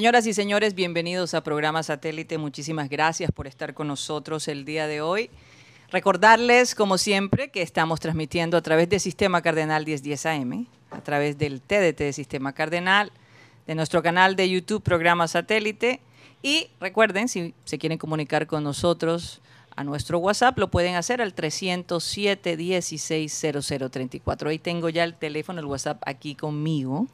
Señoras y señores, bienvenidos a Programa Satélite. Muchísimas gracias por estar con nosotros el día de hoy. Recordarles, como siempre, que estamos transmitiendo a través del Sistema Cardenal 1010 AM, a través del TDT de Sistema Cardenal, de nuestro canal de YouTube Programa Satélite. Y recuerden, si se quieren comunicar con nosotros a nuestro WhatsApp, lo pueden hacer al 307 16 Ahí tengo ya el teléfono, el WhatsApp aquí conmigo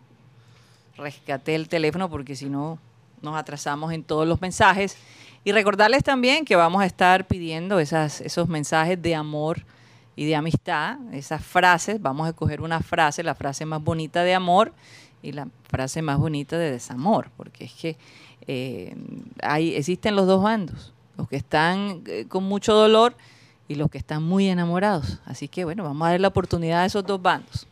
rescaté el teléfono porque si no nos atrasamos en todos los mensajes. Y recordarles también que vamos a estar pidiendo esas, esos mensajes de amor y de amistad, esas frases. Vamos a escoger una frase, la frase más bonita de amor y la frase más bonita de desamor, porque es que eh, existen los dos bandos, los que están eh, con mucho dolor y los que están muy enamorados. Así que bueno, vamos a dar la oportunidad a esos dos bandos.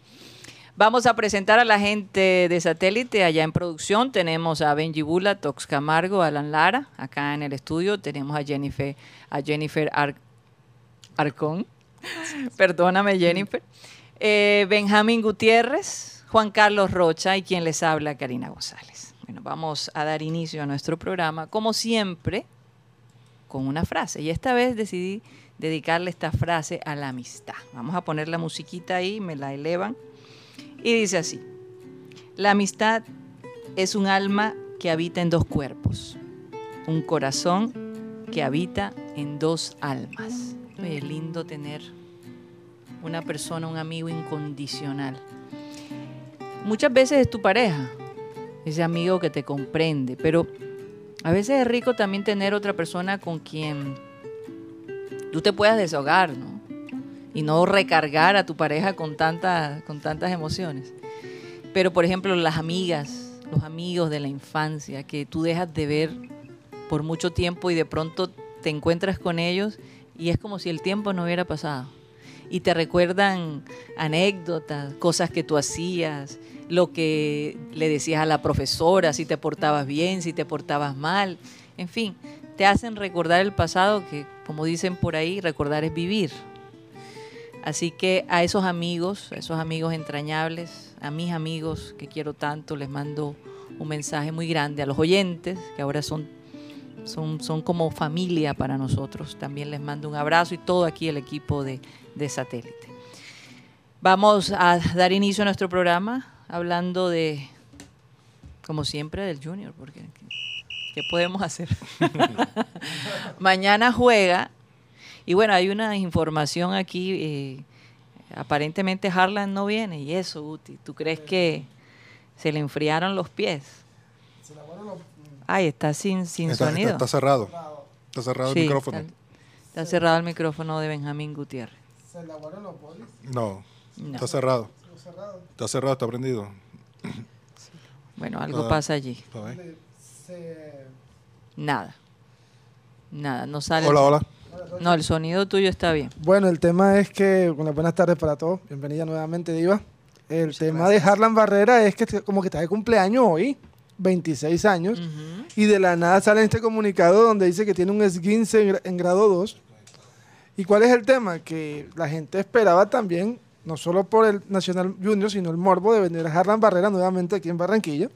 Vamos a presentar a la gente de satélite allá en producción. Tenemos a Benji Bula, Tox Camargo, Alan Lara. Acá en el estudio tenemos a Jennifer, a Jennifer Arcón. Perdóname, Jennifer. Eh, Benjamín Gutiérrez, Juan Carlos Rocha y quien les habla, Karina González. Bueno, vamos a dar inicio a nuestro programa, como siempre, con una frase. Y esta vez decidí dedicarle esta frase a la amistad. Vamos a poner la musiquita ahí, me la elevan. Y dice así, la amistad es un alma que habita en dos cuerpos, un corazón que habita en dos almas. Es lindo tener una persona, un amigo incondicional. Muchas veces es tu pareja, ese amigo que te comprende, pero a veces es rico también tener otra persona con quien tú te puedas desahogar, ¿no? Y no recargar a tu pareja con, con tantas emociones. Pero, por ejemplo, las amigas, los amigos de la infancia que tú dejas de ver por mucho tiempo y de pronto te encuentras con ellos y es como si el tiempo no hubiera pasado. Y te recuerdan anécdotas, cosas que tú hacías, lo que le decías a la profesora, si te portabas bien, si te portabas mal, en fin, te hacen recordar el pasado que, como dicen por ahí, recordar es vivir. Así que a esos amigos, a esos amigos entrañables, a mis amigos que quiero tanto, les mando un mensaje muy grande. A los oyentes, que ahora son, son, son como familia para nosotros, también les mando un abrazo y todo aquí el equipo de, satélite. Vamos a dar inicio a nuestro programa hablando de, como siempre, del Junior, porque ¿qué podemos hacer? Mañana juega y bueno, hay una información aquí, eh, aparentemente Harlan no viene, y eso, Uti, ¿tú crees que se le enfriaron los pies? Ay, está sin, sin sonido. Está, cerrado. Está cerrado el micrófono. Está, cerrado el micrófono de Benjamín Gutiérrez. ¿Se le los polis? No, está cerrado. Está cerrado, está prendido. Bueno, algo pasa allí. Nada. Nada, no sale. Hola, hola. No, el sonido tuyo está bien. Bueno, el tema es que, bueno, buenas tardes para todos. Bienvenida nuevamente, Diva. El tema de Harlan Barrera es que como que está de cumpleaños hoy, 26 años, y de la nada sale este comunicado donde dice que tiene un esguince en, grado 2. ¿Y cuál es el tema? Que la gente esperaba también, no solo por el Nacional Junior, sino el morbo de venir a Harlan Barrera nuevamente aquí en Barranquilla.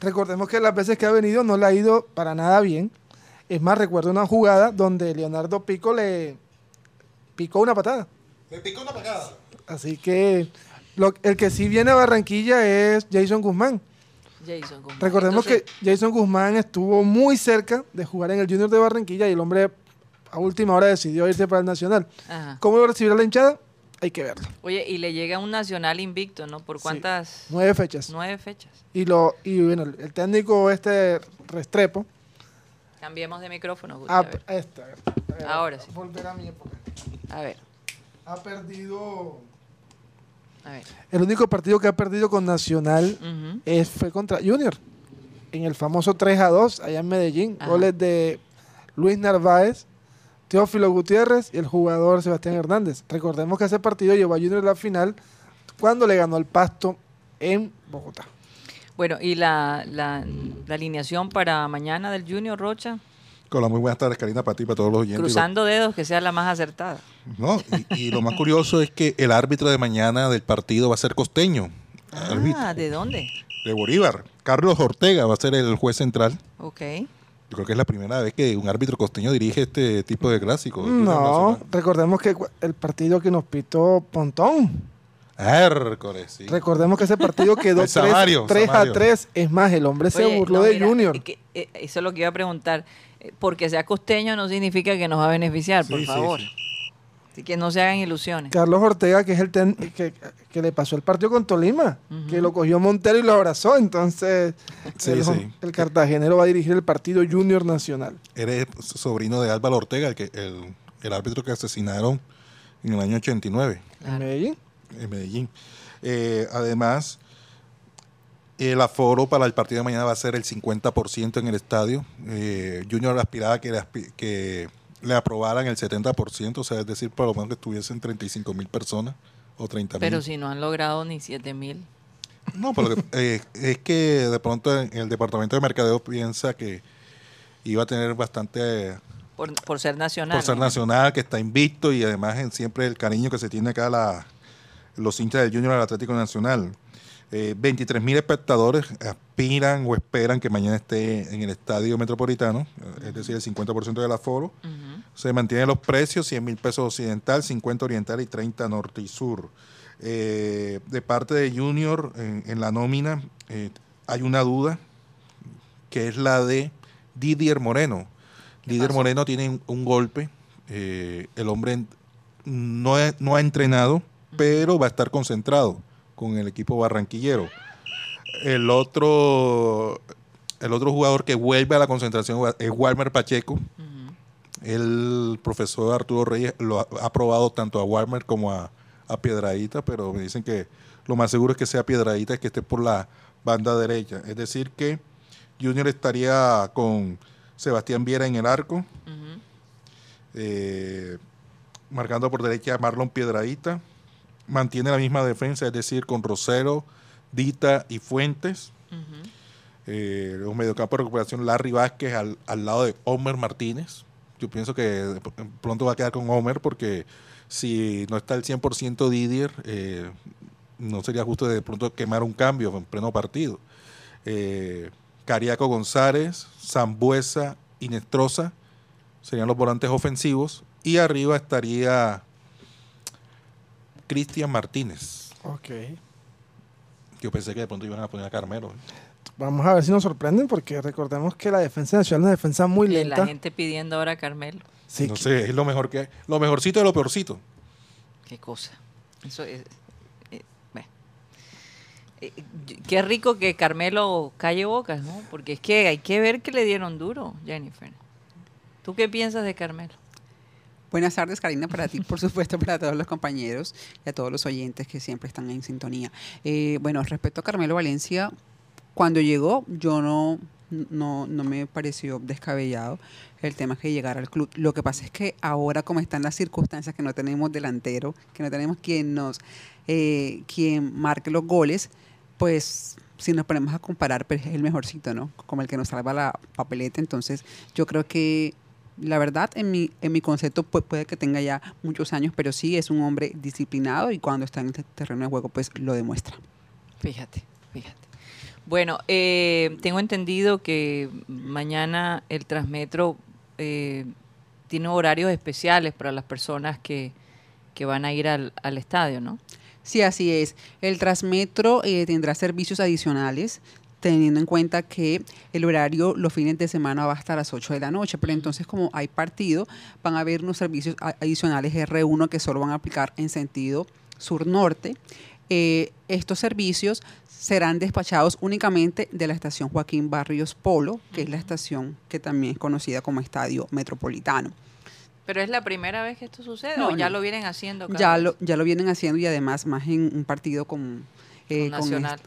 Recordemos que las veces que ha venido no le ha ido para nada bien. Es más, recuerdo una jugada donde Leonardo Pico le picó una patada. Le picó una patada. Así que el que sí viene a Barranquilla es Jason Guzmán. Jason Guzmán. Recordemos que Jason Guzmán estuvo muy cerca de jugar en el Junior de Barranquilla y el hombre a última hora decidió irse para el Nacional. ¿Cómo va a recibir la hinchada? Hay que verlo. Oye, y le llega un Nacional invicto, ¿no? ¿Por cuántas? Nueve fechas. Nueve fechas. Y, lo, y bueno, el técnico este Restrepo Cambiemos de micrófono. Ah, esta, Ahora sí. Volver a mi época. A ver. Ha perdido. A ver. El único partido que ha perdido con Nacional es, fue contra Junior. En el famoso 3 a 2, allá en Medellín. Goles de Luis Narváez, Teófilo Gutiérrez y el jugador Sebastián Hernández. Recordemos que ese partido llevó a Junior a la final cuando le ganó el pasto en Bogotá. Bueno, ¿y la, la, alineación para mañana del Junior Rocha? Con muy buenas tardes, Karina, para ti, para todos los oyentes. Cruzando dedos, que sea la más acertada. No, y, lo más curioso es que el árbitro de mañana del partido va a ser costeño. Ah, ¿de dónde? de Bolívar. Carlos Ortega va a ser el juez central. Ok. Yo creo que es la primera vez que un árbitro costeño dirige este tipo de clásicos. No, recordemos que el partido que nos pitó Pontón. Hércules, sí. Recordemos que ese partido quedó 3, a 3. Es más, el hombre se burló de Junior. Eh, eso es lo que iba a preguntar. Eh, porque sea costeño no significa que nos va a beneficiar, por favor. Así que no se hagan ilusiones. Carlos Ortega, que es el que, que, le pasó el partido con Tolima, que lo cogió Montero y lo abrazó. Entonces, el, cartagenero va a dirigir el partido Junior Nacional. Eres sobrino de Álvaro Ortega, el, que, el, árbitro que asesinaron en el año 89. ¿En Medellín? En Medellín. Eh, además, el aforo para el partido de mañana va a ser el 50% en el estadio. Eh, Junior aspiraba que, que le aprobaran el 70%, o sea, es decir, por lo menos que estuviesen 35 mil personas o 30 mil. Pero si no han logrado ni 7 mil. No, pero eh, es que de pronto el departamento de mercadeo piensa que iba a tener bastante... Por, ser nacional. Por ser nacional, que está invicto y además en siempre el cariño que se tiene acá la, los hinchas del Junior al Atlético Nacional. Eh, 23 mil espectadores aspiran o esperan que mañana esté en el estadio metropolitano, es decir, el 50% del aforo. Se mantienen los precios, 100 mil pesos occidental, 50 oriental y 30 norte y sur. Eh, de parte de Junior, en, la nómina, eh, hay una duda, que es la de Didier Moreno. Didier Moreno tiene un, golpe, eh, el hombre no, no ha entrenado, pero va a estar concentrado con el equipo barranquillero. El otro, el otro jugador que vuelve a la concentración es Walmer Pacheco. El profesor Arturo Reyes lo ha, aprobado tanto a Walmer como a, a, Piedradita, pero me dicen que lo más seguro es que sea Piedradita, es que esté por la banda derecha. Es decir, que Junior estaría con Sebastián Viera en el arco, eh, marcando por derecha a Marlon Piedradita mantiene la misma defensa, es decir, con Rosero, Dita y Fuentes. Eh, un mediocampo de recuperación, Larry Vázquez al, lado de Homer Martínez. Yo pienso que pronto va a quedar con Homer porque si no está el 100% Didier, eh, no sería justo de pronto quemar un cambio en pleno partido. Eh, Cariaco González, Zambuesa y Nestroza serían los volantes ofensivos y arriba estaría Cristian Martínez. Ok. Yo pensé que de pronto iban a poner a Carmelo. Vamos a ver si nos sorprenden, porque recordemos que la defensa nacional es una defensa muy lenta. La gente pidiendo ahora a Carmelo. Sí, no sé, es lo mejor que Lo mejorcito de lo peorcito. Qué cosa. Eso es. Eh, eh, qué rico que Carmelo calle bocas, ¿no? Porque es que hay que ver que le dieron duro, Jennifer. ¿Tú qué piensas de Carmelo? Buenas tardes, Karina, para ti, por supuesto, para todos los compañeros y a todos los oyentes que siempre están en sintonía. Eh, bueno, respecto a Carmelo Valencia, cuando llegó, yo no, no, no me pareció descabellado el tema que llegara al club. Lo que pasa es que ahora, como están las circunstancias, que no tenemos delantero, que no tenemos quien nos, eh, quien marque los goles, pues si nos ponemos a comparar, pues es el mejorcito, ¿no? Como el que nos salva la papeleta. Entonces, yo creo que la verdad, en mi, en mi concepto puede que tenga ya muchos años, pero sí es un hombre disciplinado y cuando está en el terreno de juego, pues lo demuestra. Fíjate, fíjate. Bueno, eh, tengo entendido que mañana el Transmetro eh, tiene horarios especiales para las personas que, van a ir al, estadio, ¿no? Sí, así es. El Transmetro eh, tendrá servicios adicionales teniendo en cuenta que el horario los fines de semana va a estar a las 8 de la noche, pero entonces como hay partido, van a haber unos servicios adicionales R1 que solo van a aplicar en sentido sur-norte. Eh, estos servicios serán despachados únicamente de la estación Joaquín Barrios Polo, que es la estación que también es conocida como Estadio Metropolitano. ¿Pero es la primera vez que esto sucede o ya lo vienen haciendo? ya, lo, ya lo vienen haciendo y además más en un partido como eh,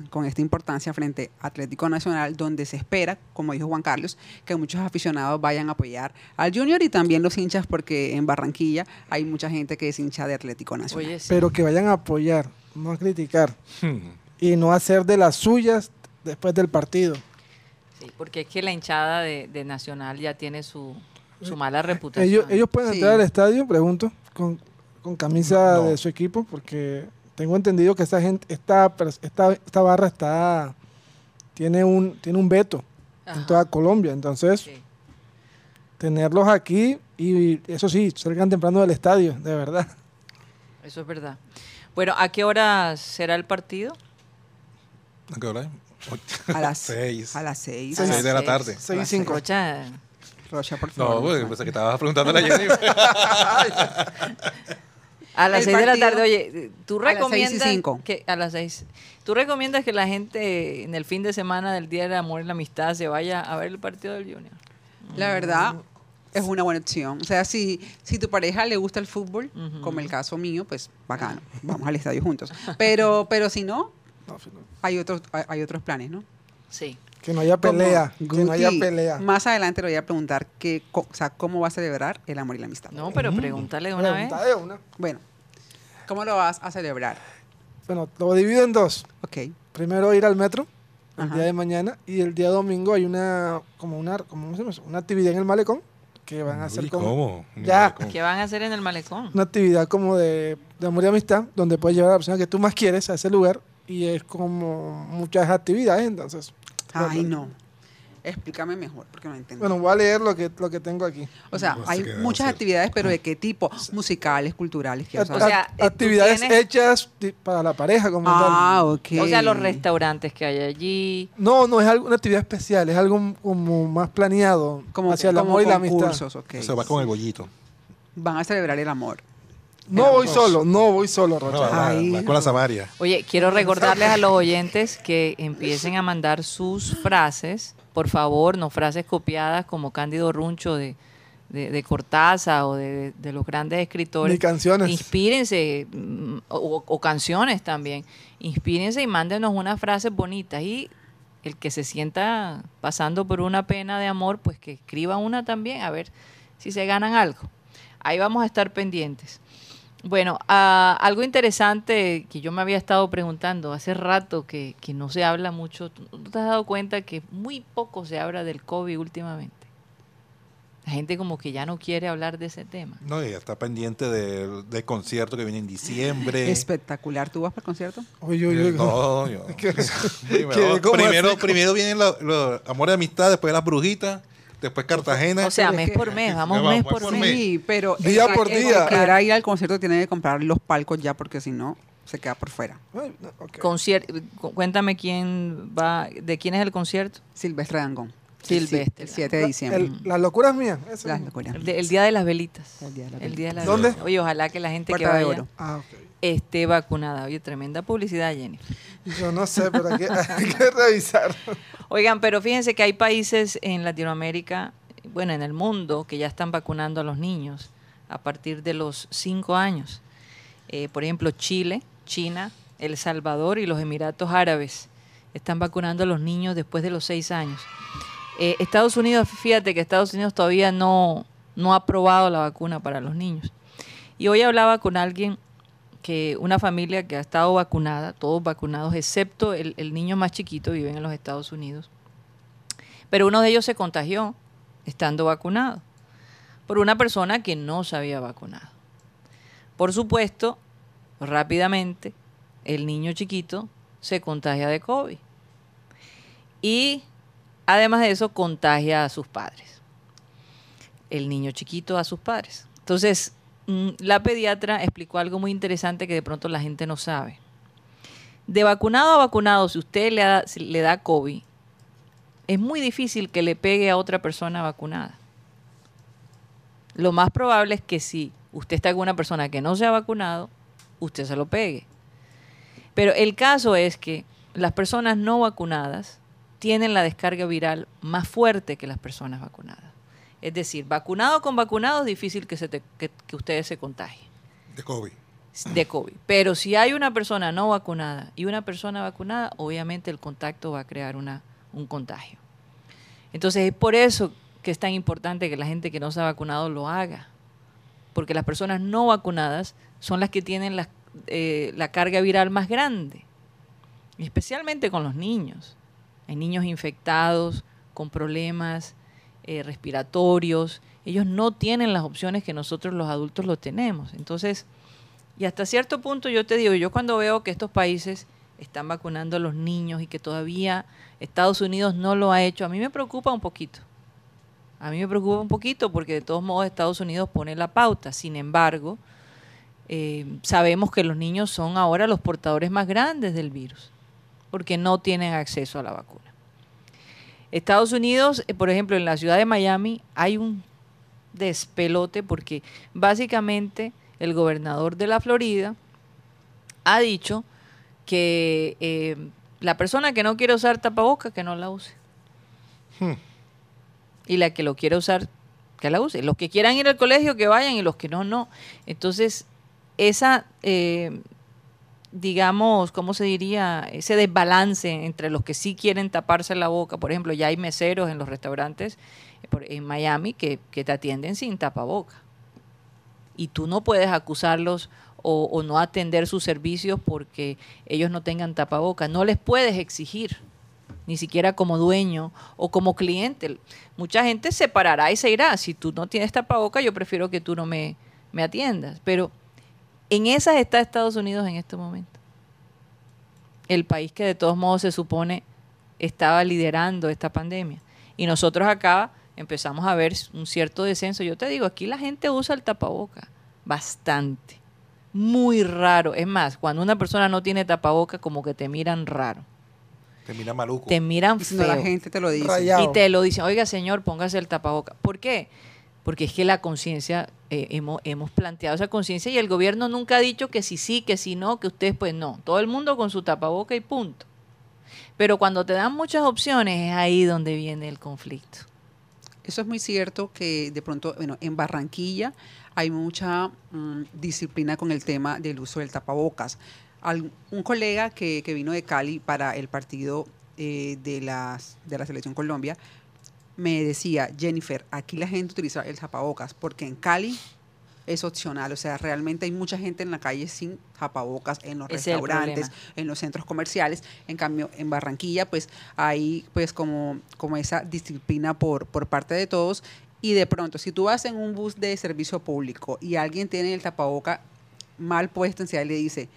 con, esta importancia frente a Atlético Nacional, donde se espera, como dijo Juan Carlos, que muchos aficionados vayan a apoyar al Junior y también los hinchas, porque en Barranquilla hay mucha gente que es hincha de Atlético Nacional. Pero que vayan a apoyar, no a criticar. Hmm. Y no hacer de las suyas después del partido. Sí, porque es que la hinchada de, Nacional ya tiene su, su mala reputación. Ellos, pueden entrar al estadio, pregunto, con, camisa de su equipo, porque tengo entendido que esta gente, esta, esta, esta barra está tiene un, tiene un veto Ajá. en toda Colombia. Entonces, Sí. tenerlos aquí y eso sí, salgan temprano del estadio, de verdad. Eso es verdad. Bueno, ¿a qué hora será el partido? ¿A qué hora? A las Seis. A las seis. Seis. Seis de la tarde. Seis y cinco. Rocha, Rocha, por No, favor. pues, pensé que estabas preguntando a la Jenny. A las El 6 de la tarde, oye, tú a las seis y recomiendas que a las 6. ¿Tú recomiendas que la gente en el fin de semana del Día del Amor y la Amistad se vaya a ver el partido del Junior? La verdad, es una buena opción. O sea, si, si tu pareja le gusta el fútbol, como el caso mío, pues bacano. Vamos al estadio juntos. Pero, pero si no, hay otros, hay otros planes, ¿no? Sí. Que no haya Como pelea, que no haya pelea. Más adelante le voy a preguntar que, co- o sea, cómo va a celebrar el amor y la amistad. No, pero pregúntale de una vez. Pregunta de una. Bueno, ¿cómo lo vas a celebrar? Bueno, lo divido en dos. Ok. Primero ir al metro el Ajá. día de mañana y el día domingo hay una como una como una actividad en el malecón que van a hacer Uy, como ¿Cómo? Ya. ¿Qué van a hacer en el malecón? una actividad como de, de amor y amistad donde puedes llevar a la persona que tú más quieres a ese lugar y es como muchas actividades entonces Ay, no. Explícame mejor, porque no entiendo. bueno voy a leer lo que lo que tengo aquí o sea, hay qué muchas actividades, pero ¿de qué tipo? Musicales, culturales, saber. O sea, act- eh, tú actividades tienes- hechas para la pareja como ah, tal. ok. O sea, los restaurantes que hay allí. no no es algo, una actividad especial es algo como más planeado como, hacia el como amor y la amistad concursos, ok. Se va con el bollito. Van a celebrar el amor. No voy Dos. solo no voy solo Rocha con la Samaria. Oye, quiero recordarles a los oyentes que empiecen a mandar sus frases, por favor, no frases copiadas como Cándido Runcho de, de, de Cortázar o de, de los grandes escritores. Ni canciones. Inspírense, mm, o, o canciones también. Inspírense y mándenos unas frases bonitas. Y el que se sienta pasando por una pena de amor, pues que escriba una también, a ver si se ganan algo. Ahí vamos a estar pendientes. Bueno, ah, algo interesante que yo me había estado preguntando hace rato que, que no se habla mucho. ¿Tú te has dado cuenta que muy poco se habla del COVID últimamente? La gente como que ya no quiere hablar de ese tema. No, y está pendiente del, del concierto que viene en diciembre. Espectacular. ¿Tú vas para el concierto? Oye, oye, oye. No, yo- ¿Qué- primero, qué- primero, vienen los los amor y amistad, después las brujitas, después Cartagena. O sea, mes por mes, vamos Vamos mes por por mes. Sí, pero Día el- por el día. que quiera ir al concierto tiene que comprar los palcos ya porque si no se queda por fuera. Ay, no, ok. Concier- cu- cuéntame quién va, de quién es el concierto. Silvestre Dangón. Silvestre. El 7 de diciembre. El- las locuras mías. Las locuras. El, de- el día de las velitas. El día de la El día de las ¿Dónde? velitas. Oye, ojalá que la gente Puerta que de Oro. Ah, ok. Esté vacunada. Oye, tremenda publicidad, Jenny. Yo no sé, pero hay que, hay que revisar. Oigan, pero fíjense que hay países en Latinoamérica, bueno, en el mundo, que ya están vacunando a los niños a partir de los 5 años. Eh, por ejemplo, Chile, China, El Salvador y los Emiratos Árabes están vacunando a los niños después de los 6 años. Eh, Estados Unidos, fíjate que Estados Unidos todavía no, no ha aprobado la vacuna para los niños. Y hoy hablaba con alguien que una familia que ha estado vacunada, todos vacunados, excepto el, el niño más chiquito, viven en los Estados Unidos. Pero uno de ellos se contagió estando vacunado por una persona que no se había vacunado. Por supuesto, rápidamente, el niño chiquito se contagia de COVID. Y además de eso, contagia a sus padres. El niño chiquito a sus padres. Entonces, la pediatra explicó algo muy interesante que de pronto la gente no sabe. De vacunado a vacunado, si usted le da, le da COVID, es muy difícil que le pegue a otra persona vacunada. Lo más probable es que si usted está con una persona que no se ha vacunado, usted se lo pegue. Pero el caso es que las personas no vacunadas tienen la descarga viral más fuerte que las personas vacunadas. Es decir, vacunado con vacunado es difícil que, se te- que, que ustedes se contagien De COVID. de COVID. Pero si hay una persona no vacunada y una persona vacunada, obviamente el contacto va a crear una, un contagio. Entonces es por eso que es tan importante que la gente que no se ha vacunado lo haga. Porque las personas no vacunadas son las que tienen la, eh, la carga viral más grande. Especialmente con los niños. Hay niños infectados, con problemas eh, respiratorios. Ellos no tienen las opciones que nosotros los adultos lo tenemos. Entonces, y hasta cierto punto yo te digo, yo cuando veo que estos países están vacunando a los niños y que todavía Estados Unidos no lo ha hecho, a mí me preocupa un poquito. A mí me preocupa un poquito porque de todos modos Estados Unidos pone la pauta. Sin embargo, eh, sabemos que los niños son ahora los portadores más grandes del virus porque no tienen acceso a la vacuna. Estados Unidos, eh, por ejemplo, en la ciudad de Miami hay un despelote porque básicamente el gobernador de la Florida ha dicho que eh, la persona que no quiere usar tapaboca, que no la use. Hmm. Y la que lo quiere usar, que la use. Los que quieran ir al colegio, que vayan y los que no, no. Entonces, esa, eh, digamos, ¿cómo se diría? Ese desbalance entre los que sí quieren taparse la boca. Por ejemplo, ya hay meseros en los restaurantes eh, en Miami que, que te atienden sin tapaboca. Y tú no puedes acusarlos o, o no atender sus servicios porque ellos no tengan tapaboca. No les puedes exigir, ni siquiera como dueño o como cliente. Mucha gente se parará y se irá. Si tú no tienes tapaboca, yo prefiero que tú no me, me atiendas. Pero en esas está Estados Unidos en este momento. El país que de todos modos se supone estaba liderando esta pandemia. Y nosotros acá empezamos a ver un cierto descenso. Yo te digo, aquí la gente usa el tapaboca bastante. Muy raro. Es más, cuando una persona no tiene tapaboca, como que te miran raro. Te mira maluco. Te miran Y si no, la feo. gente te lo dice. Rayado. Y te lo dicen, oiga señor, póngase el tapaboca. ¿Por qué? Porque es que la conciencia, eh, hemos, hemos planteado esa conciencia y el gobierno nunca ha dicho que si sí, que si no, que ustedes pues no. Todo el mundo con su tapaboca y punto. Pero cuando te dan muchas opciones es ahí donde viene el conflicto. Eso es muy cierto que de pronto, bueno, en Barranquilla hay mucha mm, disciplina con el tema del uso del tapabocas. Al- un colega que, que vino de Cali para el partido eh, de, las, de la Selección Colombia me decía, Jennifer, aquí la gente utiliza el tapabocas porque en Cali es opcional, o sea, realmente hay mucha gente en la calle sin tapabocas, en los Ese restaurantes, en los centros comerciales. En cambio, en Barranquilla, pues hay pues como, como esa disciplina por, por parte de todos. Y de pronto, si tú vas en un bus de servicio público y alguien tiene el tapaboca mal puesto, en le dice,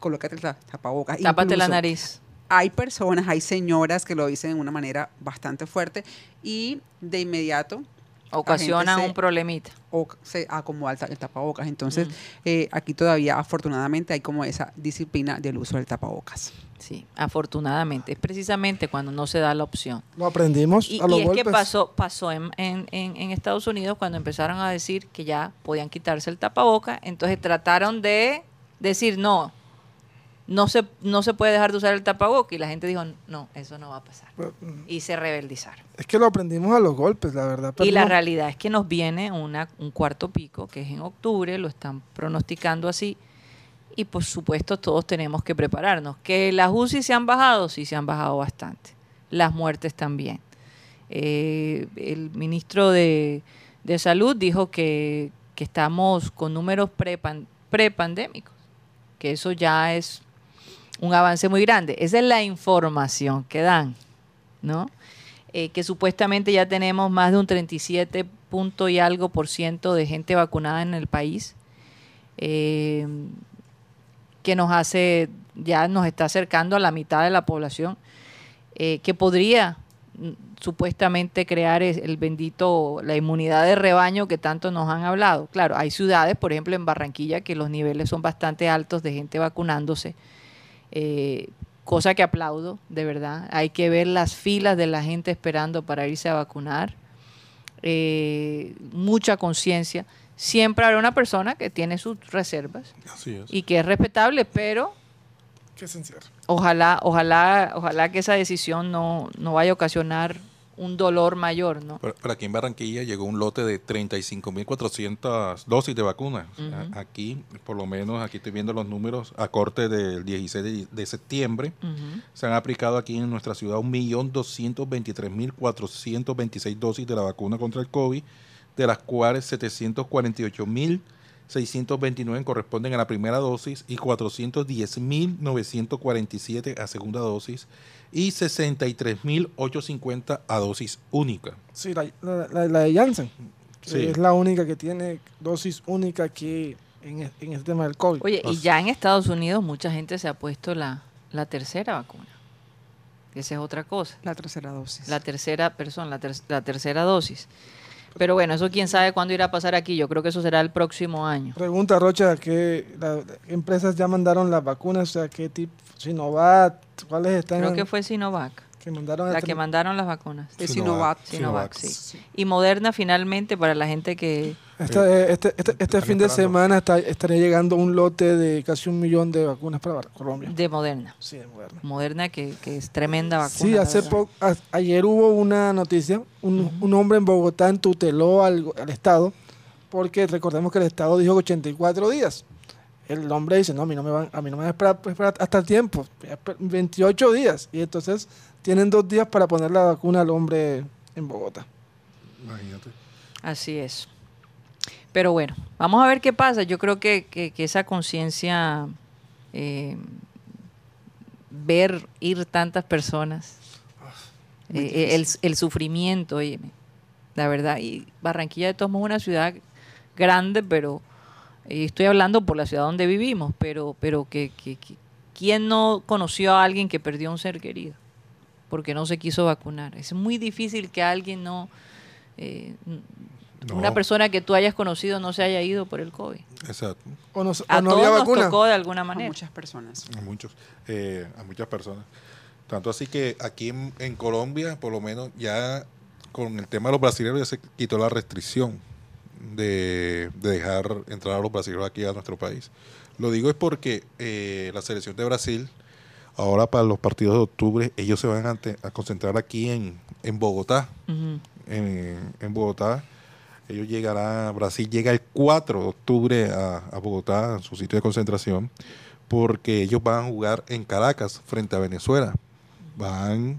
colócate el ta- tapabocas. Tápate la Incluso nariz. Hay personas, hay señoras que lo dicen de una manera bastante fuerte y de inmediato Ocasionan se- un problemita. o se acomoda el, el tapabocas. Entonces, Mm. eh, aquí todavía afortunadamente hay como esa disciplina del uso del tapabocas. Sí, afortunadamente. Es precisamente cuando no se da la opción. Lo aprendimos Y, a los y es golpes. que pasó, pasó en, en- en- en Estados Unidos cuando empezaron a decir que ya podían quitarse el tapaboca, entonces trataron de decir no, no se, no se puede dejar de usar el tapaboca y la gente dijo no, eso no va a pasar. Pero, mm, Y se rebeldizaron. Es que lo aprendimos a los golpes, la verdad. pero y la no- realidad es que nos viene una, un cuarto pico, que es en octubre, lo están pronosticando así, y por supuesto todos tenemos que prepararnos. Que las UCI se han bajado, sí se han bajado bastante. Las muertes también. Eh, el ministro de, de Salud dijo que, que estamos con números prepan- prepandémicos, que eso ya es un avance muy grande. Esa es la información que dan, ¿no? Eh, que supuestamente ya tenemos más de un 37 punto y algo por ciento de gente vacunada en el país, eh, que nos hace, ya nos está acercando a la mitad de la población, eh, que podría mm, supuestamente crear el bendito, la inmunidad de rebaño que tanto nos han hablado. Claro, hay ciudades, por ejemplo en Barranquilla, que los niveles son bastante altos de gente vacunándose, eh, cosa que aplaudo, de verdad. Hay que ver las filas de la gente esperando para irse a vacunar. Eh, mucha conciencia. Siempre habrá una persona que tiene sus reservas Así es. y que es respetable, pero Que se encierre. ojalá, ojalá, ojalá que esa decisión no, no vaya a ocasionar un dolor mayor, ¿no? Pero, pero aquí en Barranquilla llegó un lote de 35.400 dosis de vacunas. Aquí, por lo menos, aquí estoy viendo los números a corte del 16 de, de septiembre. Se han aplicado aquí en nuestra ciudad 1.223.426 dosis de la vacuna contra el COVID, de las cuales 748.629 corresponden a la primera dosis y 410.947 a segunda dosis y 63.850 a dosis única. Sí, la, la- la- la de Janssen. que Sí. Es la única que tiene dosis única aquí en, en este tema del COVID. Oye, y ya en Estados Unidos mucha gente se ha puesto la, la tercera vacuna. Esa es otra cosa. La tercera dosis. La tercera persona, la, ter- la tercera dosis. Pero bueno, eso quién sabe cuándo irá a pasar aquí. Yo creo que eso será el próximo año. Pregunta Rocha, ¿qué la- empresas ya mandaron las vacunas? O sea, ¿qué tipo? Sinovac, ¿cuáles están? Creo que fue Sinovac. que mandaron La hasta- que mandaron las vacunas. Es Sinovac. Sinovac. Sinovac, sí. Y Moderna finalmente para la gente que... Este, este, este, este fin de semana está- estaría llegando un lote de casi un millón de vacunas para Colombia. De Moderna. Sí, de Moderna. Moderna que, que es tremenda vacuna. Sí, hace poco, a- ayer hubo una noticia, un, un hombre en Bogotá tuteló al, al Estado, porque recordemos que el Estado dijo que 84 días. El hombre dice, no, a mí no me van, a mí no me van a esperar, esperar hasta el tiempo, voy a esper- 28 días. Y entonces tienen dos días para poner la vacuna al hombre en Bogotá. Imagínate. Así es. Pero bueno, vamos a ver qué pasa. Yo creo que, que- que esa conciencia, eh, ver ir tantas personas, eh, el, el sufrimiento, óyeme, la verdad. Y Barranquilla de todos modos es una ciudad grande, pero y estoy hablando por la ciudad donde vivimos, pero, pero que, que, que- ¿quién no conoció a alguien que perdió un ser querido? Porque no se quiso vacunar. Es muy difícil que alguien no... eh, No. Una persona que tú hayas conocido no se haya ido por el COVID. Exacto. O no, o A no todos había nos tocó de alguna A manera. muchas personas. A muchos, eh, a muchas personas. Tanto así que aquí en, en Colombia, por lo menos, ya con el tema de los brasileños ya se quitó la restricción de, de dejar entrar a los brasileños aquí a nuestro país. Lo digo es porque eh, la selección de Brasil, ahora para los partidos de octubre, ellos se van a, concentrar aquí en, en Bogotá. En, en Bogotá. Ellos llegarán, Brasil llega el 4 de octubre a, a Bogotá, a su sitio de concentración, porque ellos van a jugar en Caracas frente a Venezuela. Van,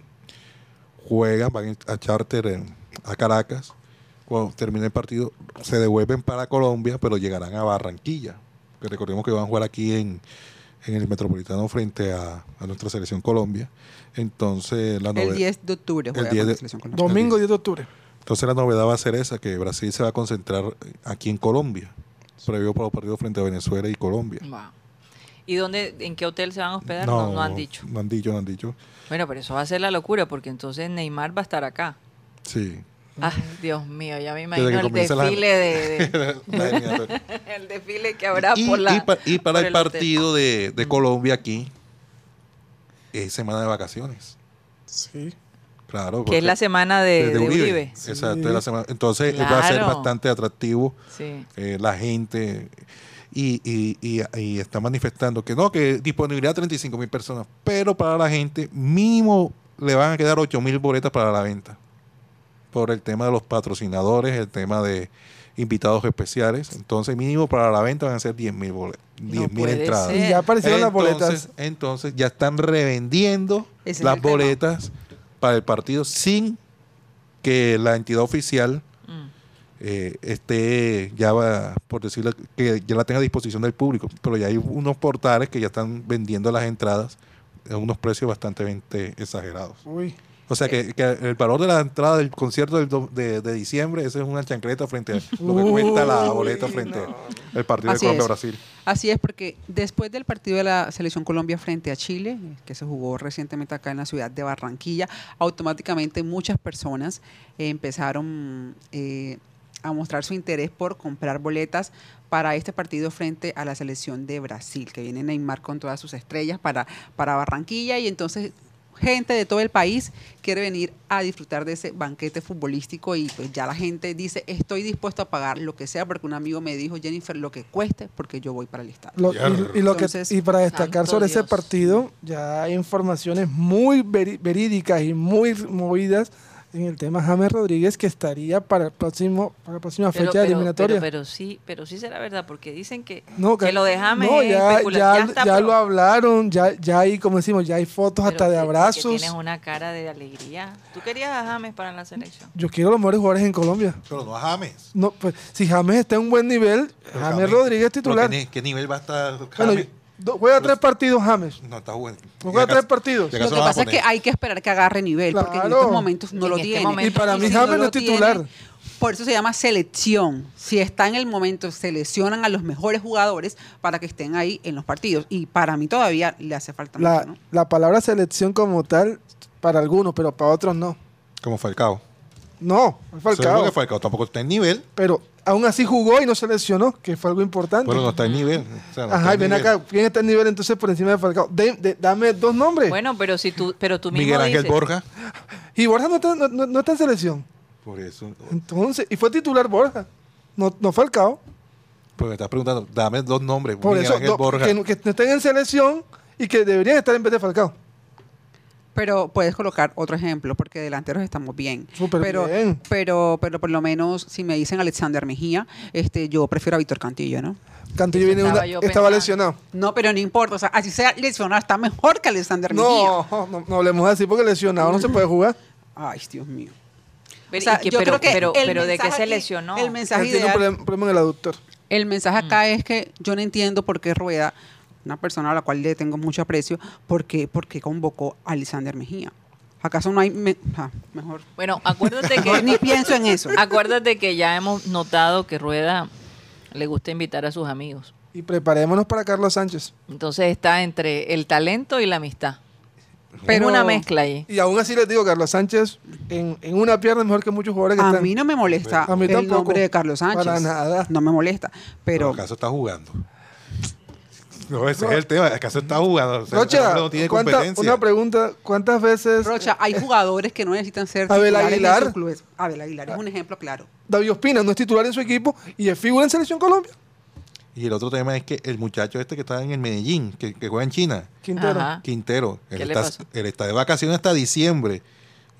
juegan, van a charter en- a Caracas. Cuando termine el partido, se devuelven para Colombia, pero llegarán a Barranquilla. Que recordemos que van a jugar aquí en, en el Metropolitano frente a, a nuestra selección Colombia. Entonces, la El novedad. 10 de octubre juega 10 con la de- selección colombiana. Domingo 10 de octubre. Entonces la novedad va a ser esa, que Brasil se va a concentrar aquí en Colombia, previo para los partidos frente a Venezuela y Colombia. Wow. ¿Y dónde, en qué hotel se van a hospedar? No, no han dicho. No han dicho, no han dicho. Bueno, pero eso va a ser la locura, porque entonces Neymar va a estar acá. Sí. Ah, Dios mío, ya me imagino que el la- desfile de, el desfile que habrá y, por la y pa- y para el, partido de, de Colombia aquí, es semana de vacaciones. Sí. Claro. que es la semana de, de Uribe. Sí. la semana. Entonces va a ser bastante atractivo. Sí. eh, la gente y, y, y, y está manifestando que no, que disponibilidad 35 mil personas, pero para la gente mínimo le van a quedar 8 mil boletas para la venta por el tema de los patrocinadores, el tema de invitados especiales, entonces mínimo para la venta van a ser 10 mil boletas, 10 mil puede entradas. ser. Y ya aparecieron las Entonces, boletas. entonces ya están revendiendo Ese las tema. boletas para el partido sin que la entidad oficial Mm. eh, esté ya va, por decirlo que ya la tenga a disposición del público pero ya hay unos portales que ya están vendiendo las entradas a unos precios bastante exagerados Uy. O sea que, que el valor de la entrada del concierto del do- de, de diciembre ese es una chancleta frente a lo que cuesta la boleta frente no. al partido Así de Colombia es. Brasil Así es, porque después del partido de la Selección Colombia frente a Chile, que se jugó recientemente acá en la ciudad de Barranquilla, automáticamente muchas personas eh, empezaron eh, a mostrar su interés por comprar boletas para este partido frente a la selección de Brasil, que viene Neymar con todas sus estrellas para, para Barranquilla y entonces gente de todo el país quiere venir a disfrutar de ese banquete futbolístico y pues ya la gente dice estoy dispuesto a pagar lo que sea porque un amigo me dijo Jennifer lo que cueste porque yo voy para el estadio. Lo- y, y lo que, Entonces, y para destacar sobre ese partido, ya hay informaciones muy verídicas y muy movidas en el tema James Rodríguez que estaría para el próximo para la próxima Pero, fecha pero- eliminatoria. pero- pero sí, pero sí será verdad, porque dicen que, no, que lo de James no, es ya, especula- ya, ya ya lo hablaron, ya, ya hay, como decimos, ya hay fotos hasta de que abrazos. tienes una cara de alegría. ¿Tú querías a James para la selección? Yo quiero los mejores jugadores en Colombia. pero no a James No, pues, si James está en un buen nivel, James Rodríguez es titular. ¿qué, ni- qué nivel va a estar Bueno, James? Do- juega tres partidos James. no está bueno Juega tres partidos. Lo que pasa es que hay que esperar que agarre nivel porque en estos momentos no En lo este tiene. momento Y para mí James no no lo es titular. tiene, por eso se llama selección. Si está en el momento, seleccionan a los mejores jugadores para que estén ahí en los partidos. Y para mí todavía le hace falta La, mucho, ¿no? la palabra selección como tal, para algunos, pero para otros no. Como Falcao. No, Falcao. Seguro que Falcao tampoco está en nivel, Pero aún así jugó y no se lesionó, que fue algo importante. pero no está en nivel. O sea, no está Ajá, y ven nivel. acá, ¿quién está en nivel entonces por encima de Falcao? De- de- dame dos nombres. Bueno, pero si tú, pero tú mismo Miguel Ángel dices- Borja. Y Borja no está, no, no- no está en selección. Por eso. Entonces, y fue titular Borja, no, no Falcao. Porque me estás preguntando, dame dos nombres. Por Miguel eso, Ángel Borja. que, que no estén en selección y que deberían estar en vez de Falcao. Pero puedes colocar otro ejemplo, porque delanteros estamos bien. Súper pero, bien. Pero, pero por lo menos, si me dicen Alexander Mejía, este, yo prefiero a Víctor Cantillo, ¿no? Cantillo viene de estaba una- estaba pensando. lesionado. No, pero no importa. O sea, así sea lesionado, está mejor que Alexander Mejía. No, no, no hablemos así porque lesionado no se puede jugar. Ay, Dios mío. Pero, O sea, ¿y qué- yo pero, creo que pero, el pero ¿de qué mensaje se lesionó? El mensaje Él tiene un ideal- problema, problema en el aductor. El mensaje Mm. acá es que yo no entiendo por qué Rueda, una persona a la cual le tengo mucho aprecio, por qué, por qué convocó a Alexander Mejía. ¿Acaso no hay me- ah, mejor? Bueno, acuérdate Mejor ni que pienso en eso. acuérdate que ya hemos notado que Rueda le gusta invitar a sus amigos. Y preparémonos para Carlos Sánchez. Entonces está entre el talento y la amistad. Pero- Pero una mezcla ahí. Y aún así les digo, Carlos Sánchez en, en una pierna es mejor que muchos jugadores que A están. mí no me molesta A mí el tampoco. nombre de Carlos Sánchez. Para nada. No me molesta. Pero Pero acaso está jugando. No, ese es el tema. ¿Acaso está jugando? O sea, Rocha, no tiene ¿cuánta- competencia. una pregunta, ¿cuántas veces Rocha, hay jugadores que no necesitan ser Abel en Aguilar. sus clubes. Abel Aguilar es un ejemplo claro. David Ospina no es titular en su equipo y es figura en Selección Colombia? Y el otro tema es que el muchacho este que está en el Medellín, que, que juega en China, Quintero. Ajá. Quintero, él ¿Qué le está, pasó? él está de vacaciones hasta diciembre.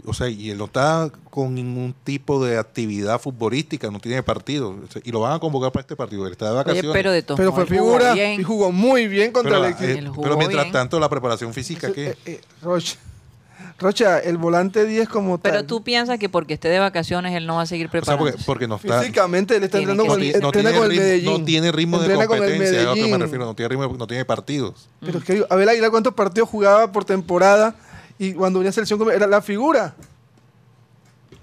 O sea, y él no está con ningún tipo de actividad futbolística, no tiene partido. Y lo van a convocar para este partido. Él está de Oye, vacaciones. pero de todos Pero fue jugó figura y jugó muy bien contra Pero, el eh, equipo. Pero mientras bien. tanto, la preparación física, ¿qué? Eh, eh, Rocha, Rocha, el volante 10 como tal. Pero tú piensas que porque esté de vacaciones él no va a seguir o sea, preparando. porque, porque no está. Físicamente él está Tiene entrenando con, el- no, tiene con el ritmo, Medellín. no tiene ritmo de Entrena competencia, es a lo que me Medellín. refiero, no tiene ritmo, no tiene partidos. Pero es que Abel Aguilar, ¿cuántos partidos jugaba por temporada? Y cuando venía a selección Colombia, era la figura.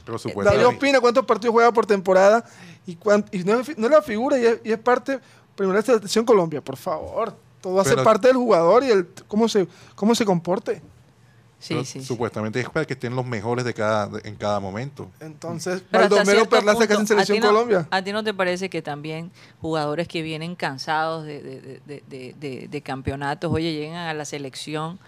Pero David supuestamente. Ospina, ¿cuántos partidos juega por temporada? Y, cuán- y no, es, no es la figura y es, y es parte, primero de la selección Colombia, por favor. Todo hace Pero- parte del jugador y el cómo se, cómo se comporte. sí, sí. sí. Supuestamente es para que estén los mejores de cada, de- en cada momento. Entonces, Baldomero Perlaza casi en punto, ¿a ti selección no- Colombia. ¿A ti no te parece que también jugadores que vienen cansados de, de- de- de- de- de- de campeonatos, oye, llegan a la selección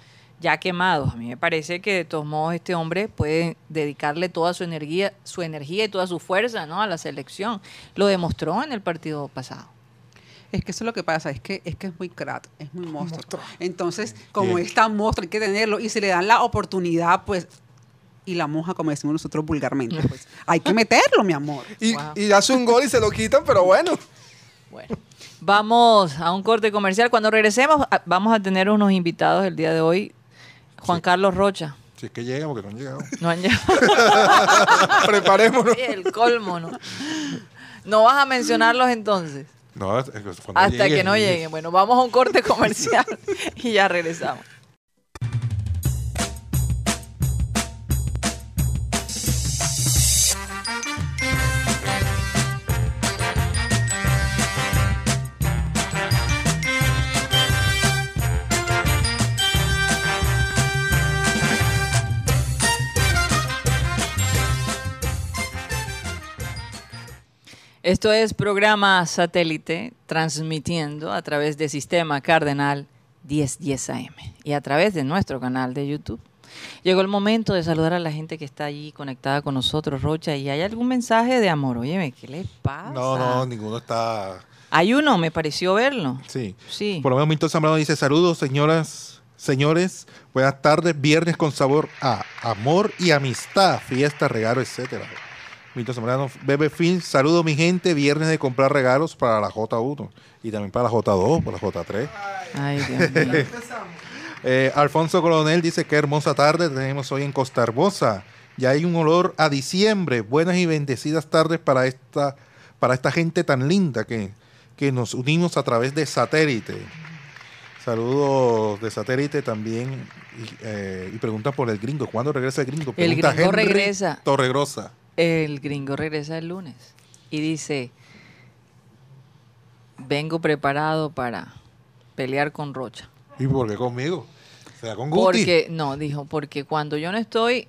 ya quemados? A mí me parece que de todos modos este hombre puede dedicarle toda su energía, su energía y toda su fuerza ¿no? a la selección. Lo demostró en el partido pasado. Es que eso es lo que pasa, es que es que es muy crack, es muy monstruo. Monstruo. Entonces, como es tan monstruo, hay que tenerlo y se le dan la oportunidad, pues, y la moja, como decimos nosotros vulgarmente, pues, hay que meterlo, mi amor. Y, Wow. y hace un gol y se lo quitan, pero bueno. Bueno, vamos a un corte comercial. Cuando regresemos, vamos a tener unos invitados el día de hoy. Juan Sí. Carlos Rocha. Si es que llegan, porque no han llegado. No han llegado. Preparémonos. Sí, el colmo, ¿no? No vas a mencionarlos entonces. No, Hasta que no lleguen. Bueno, vamos a un corte comercial y ya regresamos. Esto es programa satélite transmitiendo a través de Sistema Cardenal 1010 AM y a través de nuestro canal de YouTube. Llegó el momento de saludar a la gente que está allí conectada con nosotros, Rocha, y hay algún mensaje de amor. Óyeme, ¿qué les pasa? No, no, ninguno está. Hay uno, me pareció verlo. Sí. Sí. Por lo menos Milton Zambrano dice: Saludos, señoras, señores. Buenas tardes. Viernes con sabor a amor y amistad, fiesta, regalo, etcétera. Milton Zambrano, Bebe Film. Saludos, mi gente. Viernes de comprar regalos para la J1 y también para la J2, para la J3. Ay, Dios mío. Eh, Alfonso Coronel dice qué hermosa tarde tenemos hoy en Costa Hermosa. Ya hay un olor a diciembre. Buenas y bendecidas tardes para esta, para esta gente tan linda que, que nos unimos a través de satélite. Saludos de satélite también. Y, eh, y pregunta por el gringo. ¿Cuándo regresa el gringo? El gringo Henry regresa. Torregrosa. El gringo regresa el lunes y dice, vengo preparado para pelear con Rocha. ¿Y por qué conmigo? ¿Será con Guti? Porque, no, dijo, porque cuando yo no estoy,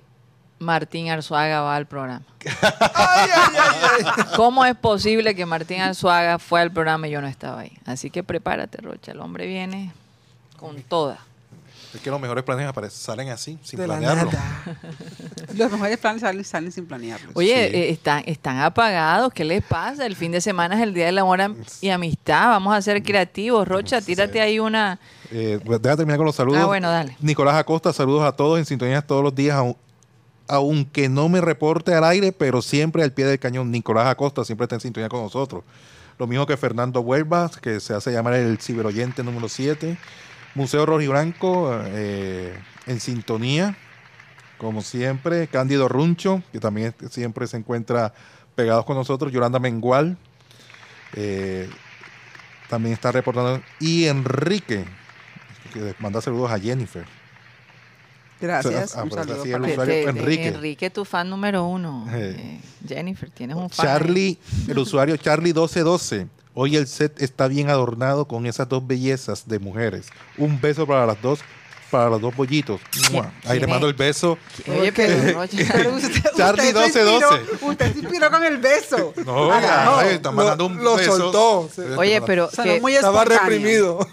Martín Arzuaga va al programa. ¿Cómo es posible que Martín Arzuaga fue al programa y yo no estaba ahí? Así que prepárate, Rocha. El hombre viene con toda. Es que los mejores planes aparecen, salen así, sin de la planearlo. Los mejores planes salen, salen sin planearlos. Oye, Sí. eh, están, están apagados. ¿Qué les pasa? El fin de semana es el Día del Amor am- y Amistad. Vamos a ser creativos. Rocha, tírate ahí una... Eh, déjame terminar con los saludos. Ah, bueno, dale. Nicolás Acosta, saludos a todos en sintonía todos los días, au- aunque no me reporte al aire, pero siempre al pie del cañón. Nicolás Acosta siempre está en sintonía con nosotros. Lo mismo que Fernando Huelva, que se hace llamar el ciberoyente número 7. Museo Rojiblanco, eh, en sintonía, como siempre. Cándido Runcho, que también siempre se encuentra pegados con nosotros. Yolanda Mengual, eh, también está reportando. Y Enrique, que le manda saludos a Jennifer. Gracias. Un saludo así para el usuario Enrique. Enrique, tu fan número uno. Eh. Eh, Jennifer, tienes un fan. ahí. Charlie, el usuario Charlie1212. Hoy el set está bien adornado con esas dos bellezas de mujeres. Un beso para las dos, para los dos bollitos. Ahí le mando el beso. Oye, pero usted, Charlie usted se 1212. inspiró- Usted se inspiró con el beso. No, ay, está mandando un lo beso. soltó. Se- Oye, pero... Que- muy Estaba espontáneo. reprimido.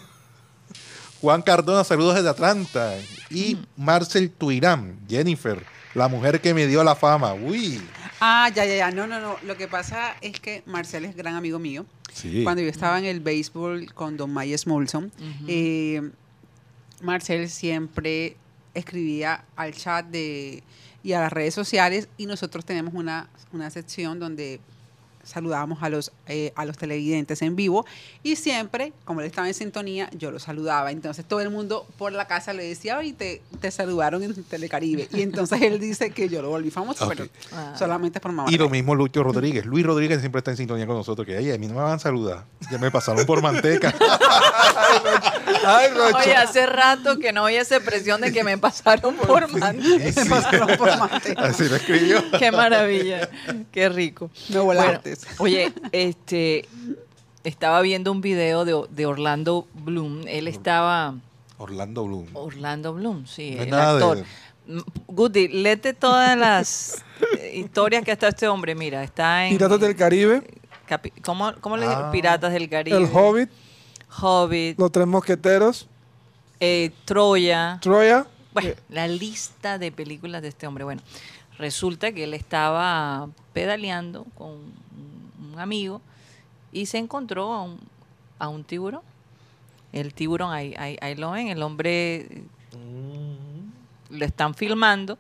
Juan Cardona, saludos desde Atlanta. Y Mm. Marcel Tuirán, Jennifer, la mujer que me dio la fama. Uy. Ah, ya, ya, ya. No, no, no. Lo que pasa es que Marcel es gran amigo mío. Sí. Cuando yo estaba en el béisbol con Don Myers Molson, eh, Marcel siempre escribía al chat de, y a las redes sociales y nosotros tenemos una, una sección donde saludábamos a los, eh, a los televidentes en vivo y siempre, como él estaba en sintonía, yo lo saludaba. Entonces todo el mundo por la casa le decía, oye, te, te saludaron en Telecaribe. Y entonces él dice que yo lo volví famoso, pero Ah. solamente por mamá. Y lo mismo Lucho Rodríguez. Luis Rodríguez siempre está en sintonía con nosotros. Que "Ey, a mí no me van a saludar. Ya me pasaron por manteca. Ay. Oye, hace rato que no oía esa expresión de que me pasaron por manteca. Me pasaron por manteca. Así lo escribió. Qué maravilla, qué rico. Me volaste. Bueno, oye, este, estaba viendo un video de, de Orlando Bloom. Él estaba, Orlando Bloom. Orlando Bloom, sí, No el de- actor. Goody, léete todas las historias que ha estado este hombre. Mira, está en... Piratas del Caribe, capi- ¿Cómo, cómo le? Ah. Piratas del Caribe. El Hobbit, Hobbit, Los Tres Mosqueteros, eh, Troya. Troya. Bueno, Eh, la lista de películas de este hombre. Bueno, resulta que él estaba pedaleando con un- amigo y se encontró a un, a un tiburón. El tiburón, ahí, ahí, ahí lo ven, el hombre eh, lo están filmando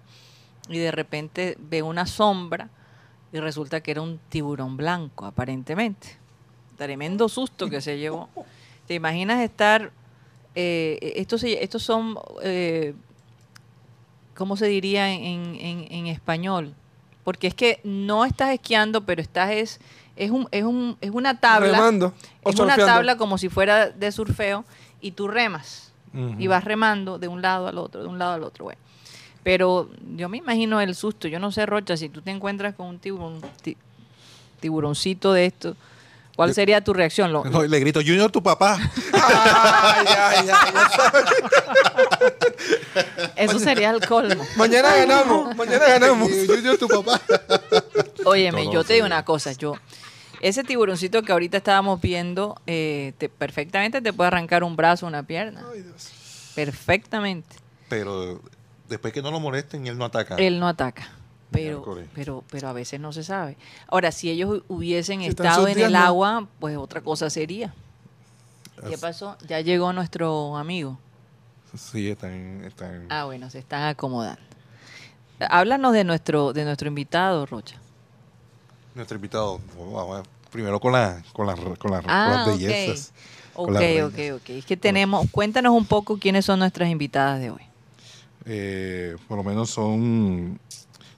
y de repente ve una sombra y resulta que era un tiburón blanco, aparentemente. Tremendo susto que se llevó. ¿Te imaginas estar... eh, estos, estos son... eh, ¿Cómo se diría en, en- en español? Porque es que no estás esquiando, pero estás es, es, un, es, un, es una tabla. Remando o Es una tabla como si fuera de surfeo y tú remas y vas remando de un lado al otro, de un lado al otro. Bueno. Pero yo me imagino el susto. Yo no sé, Rocha, si tú te encuentras con un tiburón, ti- tiburoncito de esto, ¿cuál Yo- sería tu reacción? Lo- No, le grito, Junior, tu papá. Ay, ay, ay, ay. eso sería el colmo. Mañana ganamos, mañana ganamos. Junior, tu papá. Óyeme, yo te digo una cosa, yo, ese tiburoncito que ahorita estábamos viendo, eh, te- perfectamente te puede arrancar un brazo, una pierna. Ay, Dios. Perfectamente. Pero después que no lo molesten, él no ataca. Él no ataca. Pero, pero, pero a veces no se sabe. Ahora, si ellos hubiesen Si estado en el agua, pues otra cosa sería. ¿Qué As- pasó? Ya llegó nuestro amigo. Sí, están, están. Ah, bueno, se están acomodando. Háblanos de nuestro, de nuestro invitado, Rocha. Nuestro invitado. Vamos primero con, la, con, las- con, las- con Ah, las ok. bellezas. Ok, con las ok, reinas. ok. Es que tenemos, cuéntanos un poco quiénes son nuestras invitadas de hoy. Eh, por lo menos son.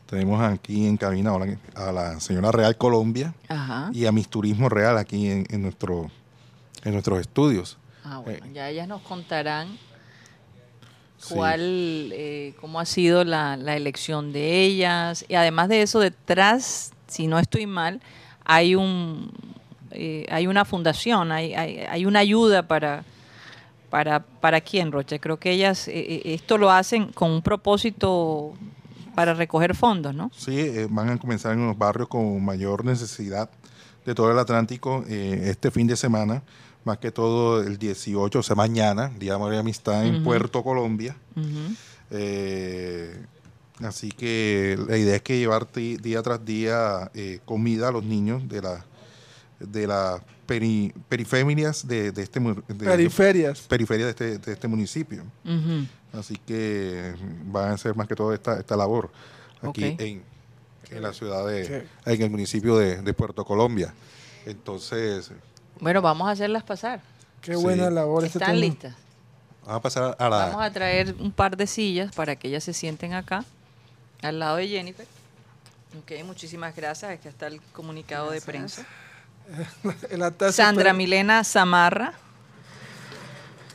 Tenemos aquí en cabina ahora a la señora Real Colombia Ajá. y a Mis Turismo Real aquí en, en nuestro, en nuestros estudios. Ah, bueno, Eh. ya ellas nos contarán Sí. cuál, eh, cómo ha sido la, la elección de ellas. Y además de eso, detrás, si no estoy mal, hay un eh, hay una fundación, hay, hay, hay una ayuda para, para, para quién, Rocha. Creo que ellas eh, eh, esto lo hacen con un propósito para recoger fondos, ¿no? Sí, eh, van a comenzar en los barrios con mayor necesidad de todo el Atlántico este fin de semana, más que todo el 18, o sea, mañana, Día de Amistad en Ujú. Puerto Colombia. Eh, así que la idea es que llevar día tras día eh, comida a los niños de la de las peri- periferias de, de este de- de- Periferias. periferia de este, de este municipio. Así que van a hacer más que todo esta, esta labor aquí en, en la ciudad de, Sí. en el municipio de, de Puerto Colombia. Entonces, Bueno, vamos a hacerlas pasar. Qué Sí. buena labor este ¿Están listas? vamos a pasar a la... Vamos a traer un par de sillas para que ellas se sienten acá, al lado de Jennifer. Ok, muchísimas gracias. Aquí está el comunicado de prensa. Sandra Milena Zamarra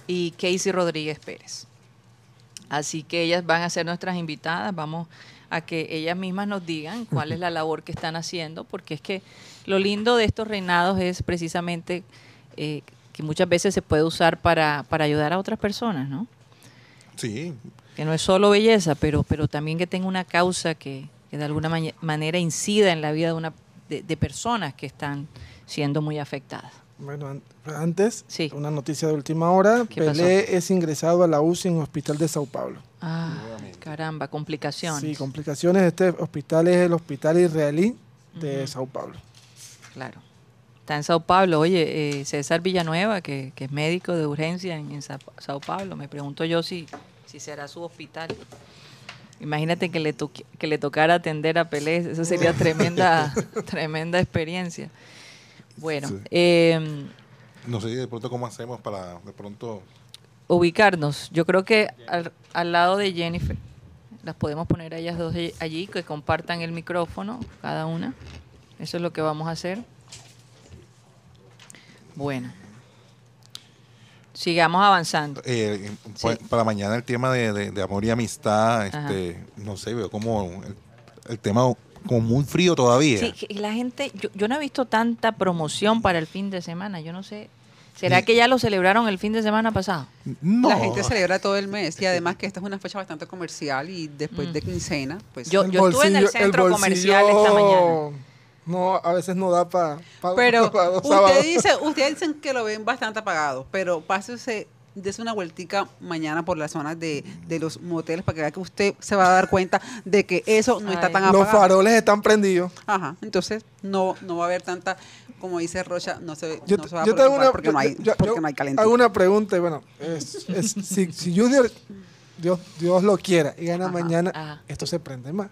y Casey Rodríguez Pérez. Así que ellas van a ser nuestras invitadas. Vamos a que ellas mismas nos digan cuál es la labor que están haciendo, porque es que lo lindo de estos reinados es precisamente eh, que muchas veces se puede usar para, para ayudar a otras personas, ¿no? Sí, que no es solo belleza, pero, pero también que tenga una causa que, que de alguna manera incida en la vida de, una, de, de personas que están siendo muy afectadas. Bueno, an- antes, Sí. una noticia de última hora. ¿Qué pasó? Pelé es ingresado a la UCI en el hospital de Sao Paulo. Ah, caramba, complicaciones. Sí, complicaciones. Este hospital es el hospital israelí de Sao Paulo. Claro. Está en Sao Paulo. Oye, eh, César Villanueva, que, que es médico de urgencia en, en Sa- Sao Paulo, me pregunto yo si, si será su hospital. Imagínate que le, toque- que le tocara atender a Pelé, eso sería tremenda, tremenda experiencia. Bueno, Sí. eh, no sé de pronto cómo hacemos para de pronto... ubicarnos. Yo creo que al, al lado de Jennifer, las podemos poner a ellas dos allí- allí, que compartan el micrófono, cada una. Eso es lo que vamos a hacer. Bueno. Sigamos avanzando. eh, Sí. Para mañana el tema de, de- de amor y amistad, Ajá. este, no sé, veo como el, el tema como muy frío todavía. Sí, la gente, yo, yo no he visto tanta promoción para el fin de semana. Yo no sé. ¿Será que ya lo celebraron el fin de semana pasado? No. La gente celebra todo el mes y además que esta es una fecha bastante comercial y después de quincena, pues... Mm. Yo- yo estuve en el centro comercial esta mañana. No, a veces no da para Pero dos usted sábados. dice, ustedes dicen que lo ven bastante apagado, pero pásese, dése una vueltica mañana por las zonas de, de los moteles para que vea que usted se va a dar cuenta de que eso no está tan Los apagado. faroles están prendidos. Ajá, entonces no, no va a haber tanta, como dice Rocha, no se, Yo, no se va a yo preocupar una, porque, no, hay, yo- porque yo no hay calentura. hago una pregunta y bueno, es- es- si, si Junior, Dios, Dios lo quiera y gana Ajá, mañana, ajá. esto se prende más.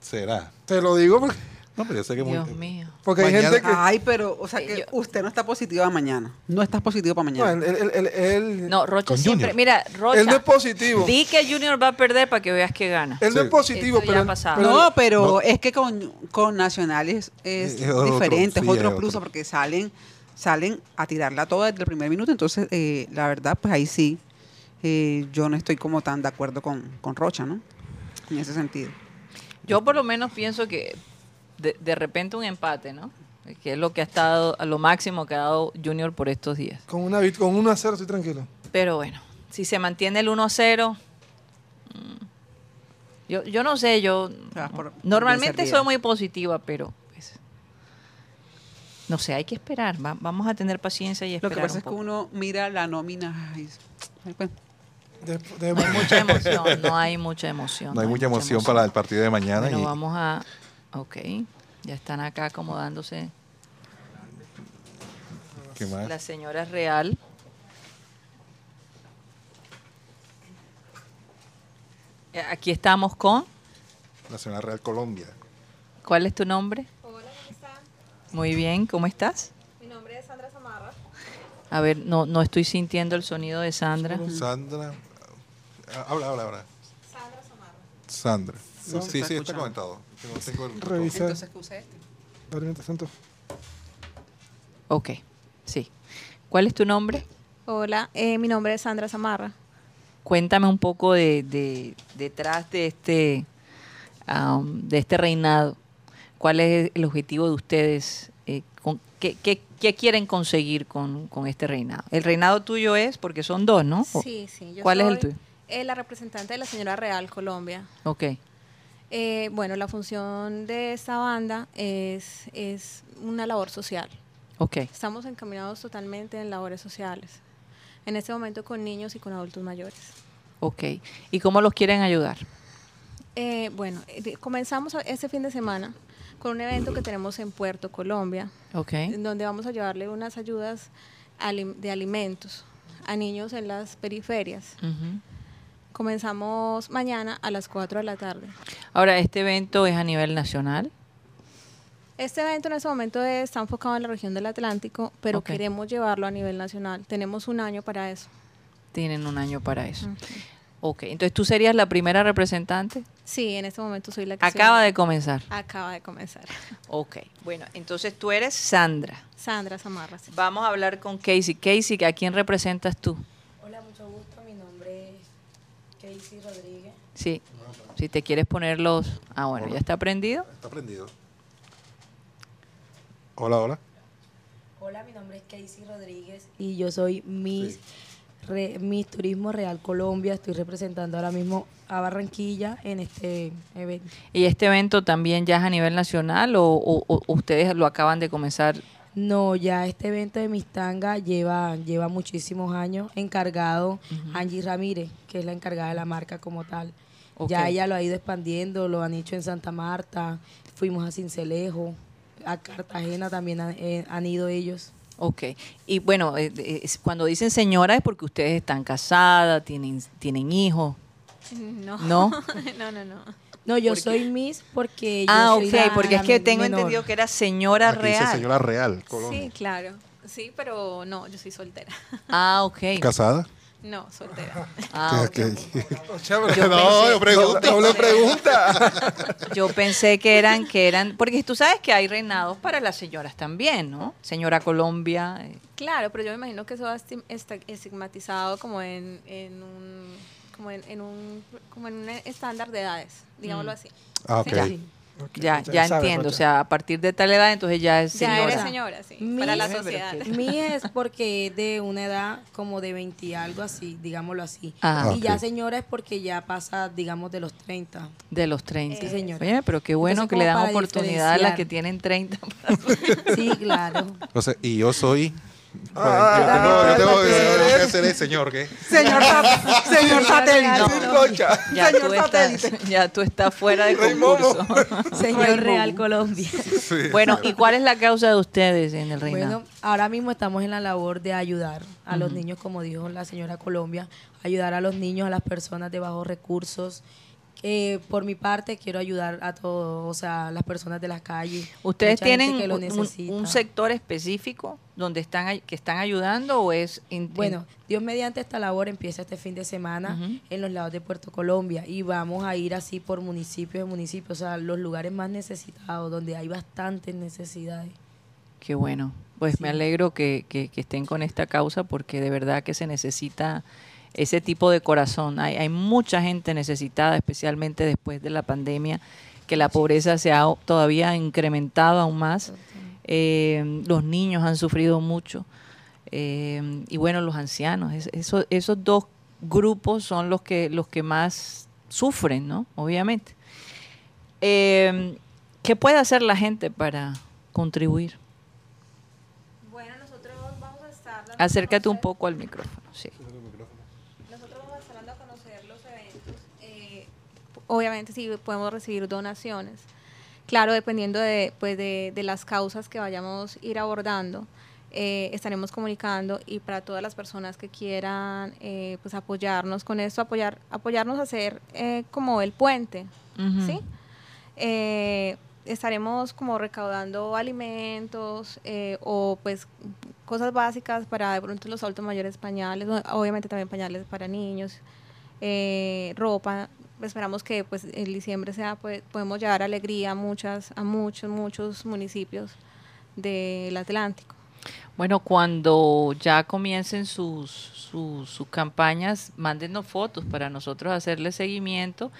Será. Te lo digo porque, No, pero yo sé que muy- Dios mío. porque hay gente que... Ay, pero, o sea que yo- usted no está positiva mañana. No estás positivo para no, mañana. él, él- él- él- No, Rocha siempre. Junior. Mira, Rocha. él no es positivo. Di que Junior va a perder para que veas que gana. Él no es positivo, Eso pero, pero- no, pero no. es que con, con nacionales es, Es otro, diferente, sí, es otro plus, porque salen salen a tirarla toda desde el primer minuto. Entonces, eh, la verdad, pues ahí sí, eh, yo no estoy como tan de acuerdo con, con Rocha, ¿no? En ese sentido. Yo por lo menos pienso que de, de repente un empate, ¿no? Que es lo que ha estado, a lo máximo que ha dado Junior por estos días. con, una, con 1 a 0 estoy tranquilo. Pero bueno, si se mantiene el 1 a 0, mm, yo, yo no sé, yo por- por normalmente soy muy positiva, pero pues, no sé, hay que esperar. va- vamos a tener paciencia y Lo esperar. que pasa un es que uno mira la nómina. ay, pues, De- de- No hay mucha emoción, no hay mucha emoción. no hay mucha emoción para el partido de mañana. Bueno, y- vamos a. Ok, ya están acá acomodándose ¿Qué más? la señora Real. Eh, Aquí estamos con. Nacional Real Colombia. ¿Cuál es tu nombre? Hola. Muy bien, ¿cómo estás? Mi nombre es Sandra Zamarra. A ver, no, no estoy sintiendo el sonido de Sandra. Sandra. Habla, habla, habla. Sandra Zamarra. Sandra. Sí, se sí, está comentado. Que no tengo el- Revisa. Entonces, ¿qué usa este? Dale, mientras tanto. Ok, sí. ¿Cuál es tu nombre? Hola, eh, mi nombre es Sandra Zamarra. cuéntame un poco de, de- detrás de este, am, de este reinado. ¿Cuál es el objetivo de ustedes? Eh, con- qué, qué- qué quieren conseguir con, con este reinado? El reinado tuyo es, porque son dos, ¿no? Sí, sí. yo ¿Cuál es el tuyo? eh, la representante de la señora Real Colombia. Ok, Eh, bueno, la función de esta banda es, es una labor social. ok. Estamos encaminados totalmente en labores sociales. En este momento con niños y con adultos mayores. Ok. ¿Y cómo los quieren ayudar? Eh, bueno, eh, comenzamos este fin de semana con un evento que tenemos en Puerto Colombia, Ok. en donde vamos a llevarle unas ayudas de alimentos a niños en las periferias. Comenzamos mañana a las 4 de la tarde. Ahora, ¿este evento es a nivel nacional? Este evento en este momento está enfocado en la región del Atlántico, pero queremos llevarlo a nivel nacional. Tenemos un año para eso. Tienen un año para eso. Ok, entonces tú serías la primera representante. Sí, en este momento soy la que Acaba soy- de comenzar. Acaba de comenzar. Ok, bueno, entonces tú eres Sandra. Sandra Zamarra. sí. Vamos a hablar con Casey. Casey, ¿a quién representas tú? Hola, mucho gusto. Mi nombre es Casey Rodríguez. Sí, si te quieres poner los... Ah, bueno, ya está prendido. Está prendido. Hola, hola. Hola, mi nombre es Casey Rodríguez y yo soy Miss, Re- Miss Turismo Real Colombia. Estoy representando ahora mismo a Barranquilla en este evento. ¿Y este evento también ya es a nivel nacional o, o- o ustedes lo acaban de comenzar? No, ya este evento de Mistanga lleva, lleva muchísimos años encargado Angie Ramírez, que es la encargada de la marca como tal. Ya ella lo ha ido expandiendo, lo han hecho en Santa Marta, fuimos a Cincelejo, a Cartagena también han, eh, han ido ellos. Ok, y bueno, eh, eh, cuando dicen señora es porque ustedes están casadas, tienen, tienen hijos. No. ¿No? no, no, no. No, yo ¿Por qué? soy Miss porque yo Ah, soy ok, la- porque es que tengo menor. entendido que era señora Aquí dice real. señora Real, Colombia. Sí, claro. Sí, pero no, yo soy soltera. Ah, ok. ¿Casada? No, soltera. Ah, ¿Qué- ok. qué- Yo no, yo pregunto. Doble pregunta. Yo pensé que eran, que eran, porque tú sabes que hay reinados para las señoras también, ¿no? Señora Colombia. eh, Claro, pero yo me imagino que eso va estim- esta- estigmatizado como en, en un como en, en un como en un estándar de edades, digámoslo Mm. así. Ah, ok. Ya. Sí. Ok, ya, ya ya entiendo. O sea, a partir de tal edad, entonces ya es Ya señora. eres señora, sí, Mi- para la sociedad. Mi es porque es de una edad como de 20 y algo así, digámoslo así. Ah. y ya señora es porque ya pasa, digamos, de los 30. De los 30. Sí, señora. Oye, pero qué bueno Entonces, que le dan oportunidad a las que tienen 30. Sí, claro. Entonces, y yo soy. Ah, yo tengo, yo tengo ¿qué que- el señor, ¿qué? Señor, sat- señor satélite. Ya, tú señor estás, satélite. ya tú estás fuera de concurso. Señor Real Colombia. Sí. bueno, ¿y cuál es la causa de ustedes en el reinado? Bueno, ahora mismo estamos en la labor de ayudar a los niños, como dijo la señora Colombia, ayudar a los niños, a las personas de bajos recursos. Eh, por mi parte, quiero ayudar a todos, o sea, las personas de las calles. ¿Ustedes tienen que lo un- un, sector específico donde están que están ayudando o es Bueno, Dios mediante esta labor empieza este fin de semana en los lados de Puerto Colombia y vamos a ir así por municipios de municipios, o sea, los lugares más necesitados, donde hay bastantes necesidades. Qué bueno. Pues me alegro que, que- que estén con esta causa porque de verdad que se necesita ese tipo de corazón. Hay, hay mucha gente necesitada, especialmente después de la pandemia, que la pobreza se ha todavía incrementado aún más. Eh, los niños han sufrido mucho. Eh, y bueno, los ancianos. Es- eso- esos dos grupos son los que, los que más sufren, ¿no? Obviamente. Eh, ¿Qué puede hacer la gente para contribuir? Bueno, nosotros vamos a estar Acércate un poco al micrófono, sí. Nosotros vamos a estar dando a conocer los eventos. eh, obviamente sí podemos recibir donaciones. Claro, dependiendo de, pues de, de las causas que vayamos a ir abordando, eh, estaremos comunicando y para todas las personas que quieran eh, pues apoyarnos con esto, apoyar, apoyarnos a hacer eh, como el puente. ¿sí? Estaremos como recaudando alimentos o pues cosas básicas para de pronto los adultos mayores pañales, obviamente también pañales para niños, ropa. Esperamos que pues en diciembre sea pues, podemos llevar alegría a muchas a muchos muchos municipios del Atlántico. Bueno, cuando ya comiencen sus, sus, sus campañas, mándenos fotos para nosotros hacerle seguimiento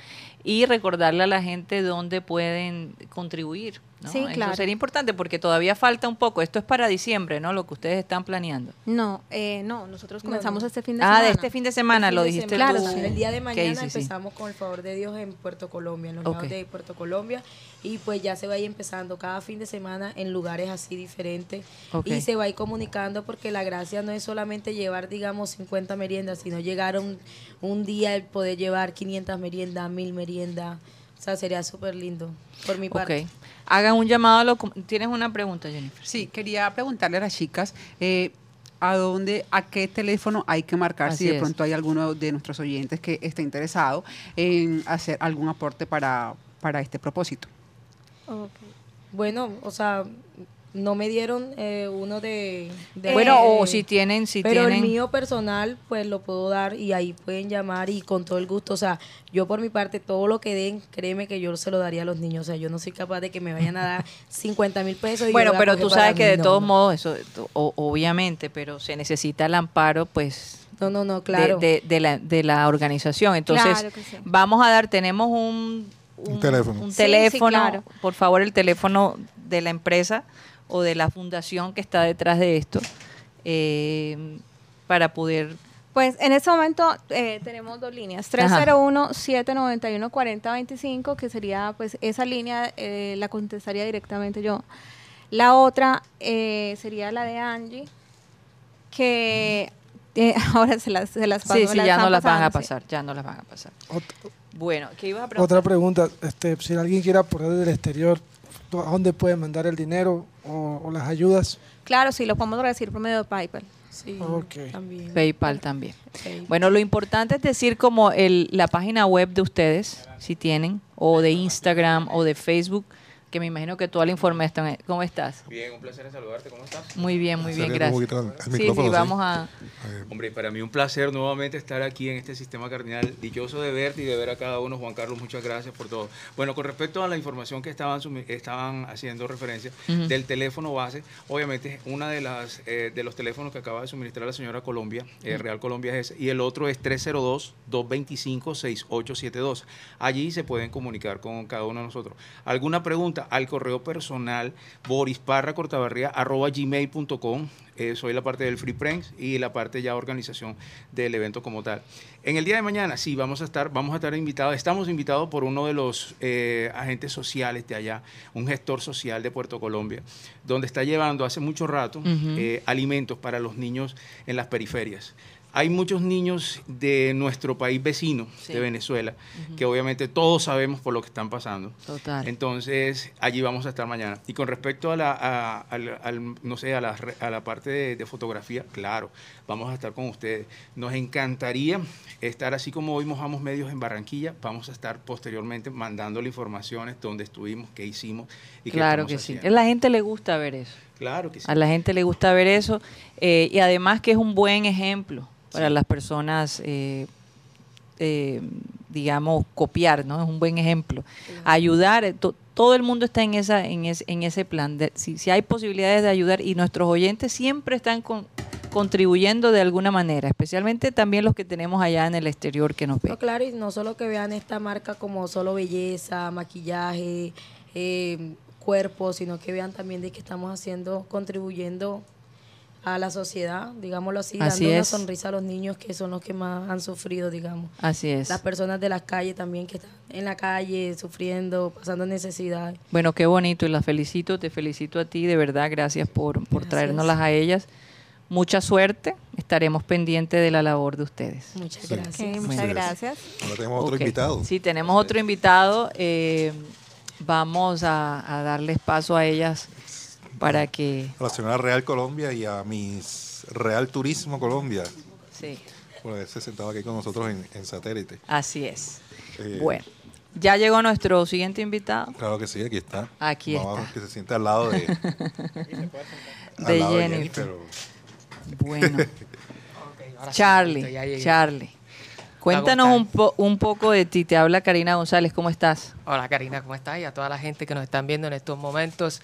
y recordarle a la gente dónde pueden contribuir. ¿no? Sí, claro. Eso sería importante porque todavía falta un poco. Esto es para diciembre, ¿no? Lo que ustedes están planeando. No, eh, no, nosotros No, comenzamos no. este fin de Ah, semana. de este fin de semana, El lo dijiste semana, tú. sí. El día de mañana sí. empezamos con el favor de Dios en Puerto Colombia, en los Ok. lados de Puerto Colombia. Y pues ya se va a ir empezando cada fin de semana en lugares así diferentes. Y se va a ir comunicando porque la gracia no es solamente llevar, digamos, 50 meriendas, sino llegar un, un día el poder llevar 500 meriendas, 1000 meriendas. O sea, sería súper lindo por mi parte. Ok. Hagan un llamado a com- ¿Tienes una pregunta, Jennifer? Sí, quería preguntarle a las chicas eh, a dónde, a qué teléfono hay que marcar Así si de es. pronto hay alguno de nuestros oyentes que esté interesado en hacer algún aporte para, para este propósito. Ok. Bueno, o sea, no me dieron eh, uno de... de- bueno, o de- si tienen... Si pero tienen el mío personal, pues lo puedo dar y ahí pueden llamar y con todo el gusto. O sea, yo por mi parte, todo lo que den, créeme que yo se lo daría a los niños. O sea, yo no soy capaz de que me vayan a dar 50 mil pesos. y Bueno, pero tú sabes que mí. de No, todos no. modos, eso o- obviamente, pero se necesita el amparo, pues, No, no, no, de- claro. de, de la, de la organización. Entonces, Claro que sí. vamos a dar, tenemos un, Un teléfono. un Sí, teléfono, sí, claro. por favor, el teléfono de la empresa o de la fundación que está detrás de esto, eh, para poder... Pues en este momento eh, tenemos dos líneas, Ajá. 301-791-4025, que sería pues esa línea, eh, la contestaría directamente yo. La otra eh, sería la de Angie, que eh, ahora se las, se las paso. Sí, sí, ya no las van a sí. pasar, ya no las van a pasar. Ot- Bueno, ¿qué ibas a preguntar? Otra pregunta, este, si alguien quiere aportar del exterior, ¿a dónde puede mandar el dinero o, o las ayudas? Claro, sí, lo podemos decir por medio de PayPal. Sí, Ok. también. PayPal también. Bueno, lo importante es decir como el, la página web de ustedes, si tienen, o de Instagram o de Facebook, que me imagino que toda la información... ¿Cómo estás? Bien, un placer en saludarte. ¿Cómo estás? Muy bien, muy bien, gracias. al- al Sí, sí, sí. vamos a... Eh, Hombre, para mí un placer nuevamente estar aquí en este sistema cardinal. Dichoso de verte y de ver a cada uno. Juan Carlos, muchas gracias por todo. Bueno, con respecto a la información que estaban, estaban haciendo referencia del teléfono base, obviamente una de las eh, de los teléfonos que acaba de suministrar la señora Colombia, eh, Real Colombia es ese, y el otro es 302-225-6872. Allí se pueden comunicar con cada uno de nosotros. ¿Alguna pregunta? Al correo personal borisparracortabarría arroba gmail.com. Eh, soy la parte del Free Pranks y la parte ya organización del evento como tal. En el día de mañana, sí, vamos a estar, vamos a estar invitados, estamos invitados por uno de los eh, agentes sociales de allá, un gestor social de Puerto Colombia, donde está llevando hace mucho rato eh, alimentos para los niños en las periferias. Hay muchos niños de nuestro país vecino, Sí. de Venezuela, que obviamente todos sabemos por lo que están pasando. Total. Entonces, allí vamos a estar mañana. Y con respecto a la, a- al- no sé, a la, a parte de, de fotografía, claro, vamos a estar con ustedes. Nos encantaría estar así como hoy mojamos medios en Barranquilla, vamos a estar posteriormente mandándole informaciones donde estuvimos, qué hicimos y qué Claro que sí. A la gente le gusta ver eso. Claro que sí. A la gente le gusta ver eso. eh, y además que es un buen ejemplo para las personas, eh, eh, digamos, copiar, ¿no? Es un buen ejemplo. Ayudar, to- todo el mundo está en, esa, en, ese, en ese plan. De, si, si hay posibilidades de ayudar y nuestros oyentes siempre están con- contribuyendo de alguna manera, especialmente también los que tenemos allá en el exterior que nos ven. No, claro, y no solo que vean esta marca como solo belleza, maquillaje, eh, cuerpo, sino que vean también de que estamos haciendo, contribuyendo a la sociedad, digámoslo así, Así dando es. una sonrisa a los niños que son los que más han sufrido, digamos. Así es. Las personas de las calles también que están en la calle sufriendo, pasando necesidad. Bueno, qué bonito y las felicito, te felicito a ti, de verdad, gracias por, por Gracias. traérnoslas a ellas. Mucha suerte, estaremos pendientes de la labor de ustedes. Muchas Sí. gracias. Muchas gracias. Ahora tenemos otro invitado. Sí, tenemos otro invitado. eh, vamos a, a darles paso a ellas para que... A la señora Real Colombia y a mis Real Turismo Colombia, Sí, por haberse sentado aquí con nosotros en, en satélite. así es. Eh, Bueno, ya llegó nuestro siguiente invitado. Claro que sí, aquí está. Aquí Vamos a está. que se siente al lado de, al De lado Jennifer. pero- Bueno, Ahora Charlie. Charlie. Cuéntanos un, po- un poco de ti. Te habla Karina González. ¿Cómo estás? Hola Karina, ¿cómo estás? Y a toda la gente que nos están viendo en estos momentos.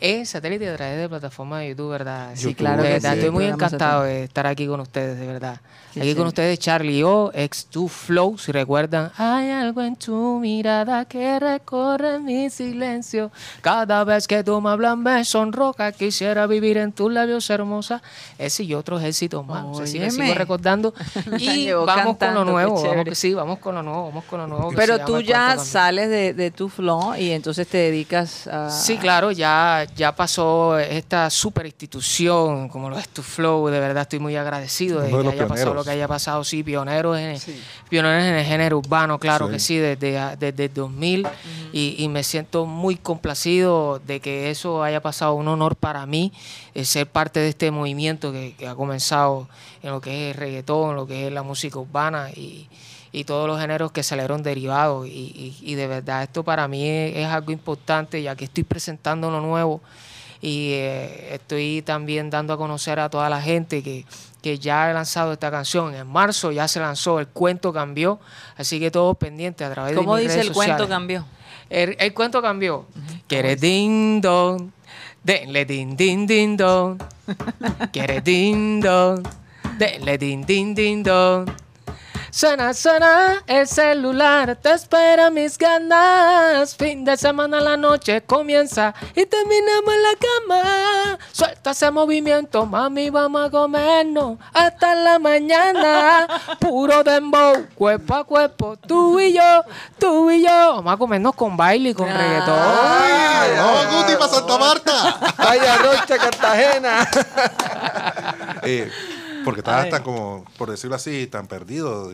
En satélite a través de plataforma de YouTube, ¿verdad? Sí, YouTube, claro De que verdad, sí. estoy muy encantado de estar aquí con ustedes, de verdad. Sí, aquí sí. con ustedes, Charlie O, ex 2 Flow, si recuerdan. Hay algo en tu mirada que recorre mi silencio. Cada vez que tú me hablas me sonroja. Quisiera vivir en tus labios hermosa. Ese y otros éxitos más. Así que sigo Óyeme. recordando. Y vamos con cantando, lo qué nuevo. Vamos, sí, vamos con lo nuevo. Vamos con lo nuevo. Pero tú ya sales de, de tu flow y entonces te dedicas a... Sí, claro, ya, ya pasó esta super institución como lo es tu flow, de verdad estoy muy agradecido de que haya pasado lo que haya pasado, sí, pioneros en, pioneros en el género urbano, claro Sí. que sí, desde, desde el 2000 y, y me siento muy complacido de que eso haya pasado, un honor para mí eh, ser parte de este movimiento que, que ha comenzado en lo que es el reggaetón, en lo que es la música urbana y, y todos los géneros que salieron derivados. Y, y- y de verdad esto para mí es, es algo importante ya que estoy presentando lo nuevo y eh, estoy también dando a conocer a toda la gente que, que ya he lanzado esta canción. En marzo ya se lanzó, el cuento cambió, así que todos pendientes a través de ¿Cómo mis dice redes el cuento cambió? El, el cuento cambió. Quiere ding dong, denle ding ding ding dong. Quiere ding dong, denle ding ding ding dong. Suena, suena el celular, te espera mis ganas. Fin de semana la noche comienza y terminamos en la cama. Suelta ese movimiento, mami, vamos a comernos hasta la mañana. Puro dembow, cuerpo a cuerpo, tú y yo, tú y yo. Vamos a comernos con baile y con reggaetón. ¡Ay, vamos, Guti, para Santa Marta! Ay, Rocha, Cartagena. Eh, porque estabas tan como, por decirlo así, tan perdido.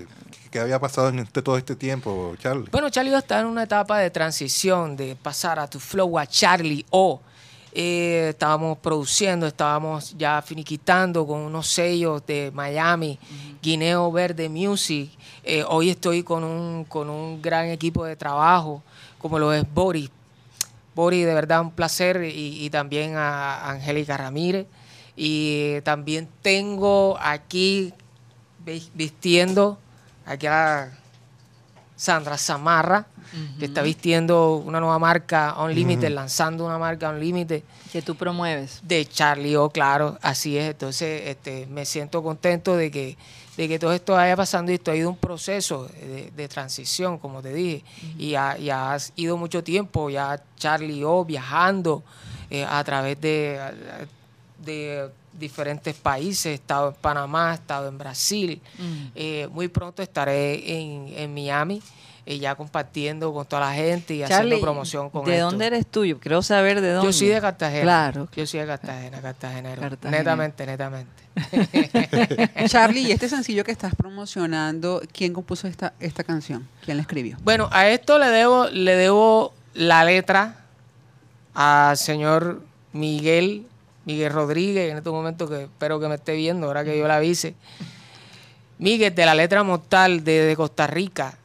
¿Qué había pasado en este, todo este tiempo, Charlie? Bueno, Charlie está en una etapa de transición, de pasar a tu flow a Charlie O. Eh, estábamos produciendo, estábamos ya finiquitando con unos sellos de Miami, Guineo Verde Music. Eh, hoy estoy con un, con un gran equipo de trabajo, como lo es Boris. Boris, de verdad, un placer. Y, y también a Angélica Ramírez. Y también tengo aquí vi- vistiendo aquí a Sandra Zamarra, que está vistiendo una nueva marca Unlimited, lanzando una marca Unlimited Que tú promueves. de Charlie O, claro, así es. Entonces, este, me siento contento de que, de que todo esto vaya pasando y esto ha ido un proceso de, de transición, como te dije, y, ha, y ha ido mucho tiempo ya Charlie O viajando eh, a través de, de diferentes países, he estado en Panamá, he estado en Brasil, Eh, muy pronto estaré en, en Miami. eh, ya compartiendo con toda la gente y haciendo promoción con ¿de esto. dónde eres tú? Yo Quiero saber de dónde. Yo soy de Cartagena. Claro. Yo soy de Cartagena, cartagenero. Cartagena. Netamente, netamente. Charlie, y este sencillo que estás promocionando, ¿quién compuso esta, esta canción? ¿Quién la escribió? Bueno, a esto le debo, le debo la letra al señor Miguel, Miguel Rodríguez, en este momento que espero que me esté viendo, ahora que yo la avise. Miguel, de la letra mortal de, de Costa Rica.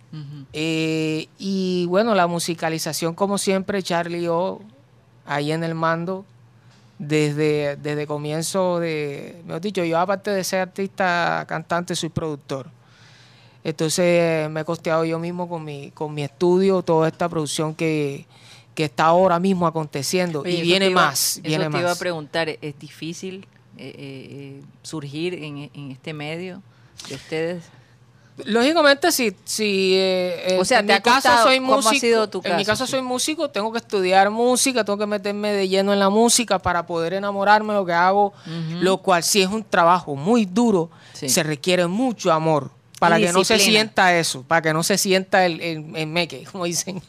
Eh, y bueno, la musicalización, como siempre, Charlie O, ahí en el mando, desde, desde comienzo de, mejor dicho, yo aparte de ser artista, cantante, soy productor. Entonces me he costeado yo mismo con mi, con mi estudio toda esta producción que, que está ahora mismo aconteciendo. Oye, y eso viene iba- más, Eso viene te más. iba a preguntar, ¿es difícil eh, eh, surgir en, en este medio de ustedes? Lógicamente, si, si eh, O sea, en ¿te mi caso soy ¿Cómo ha músico, en mi caso? soy músico, tengo que estudiar música, tengo que meterme de lleno en la música para poder enamorarme de lo que hago, lo cual sí es un trabajo muy duro, Sí. se requiere mucho amor para que no se sienta eso, para que no se sienta el, el, el meque, como dicen.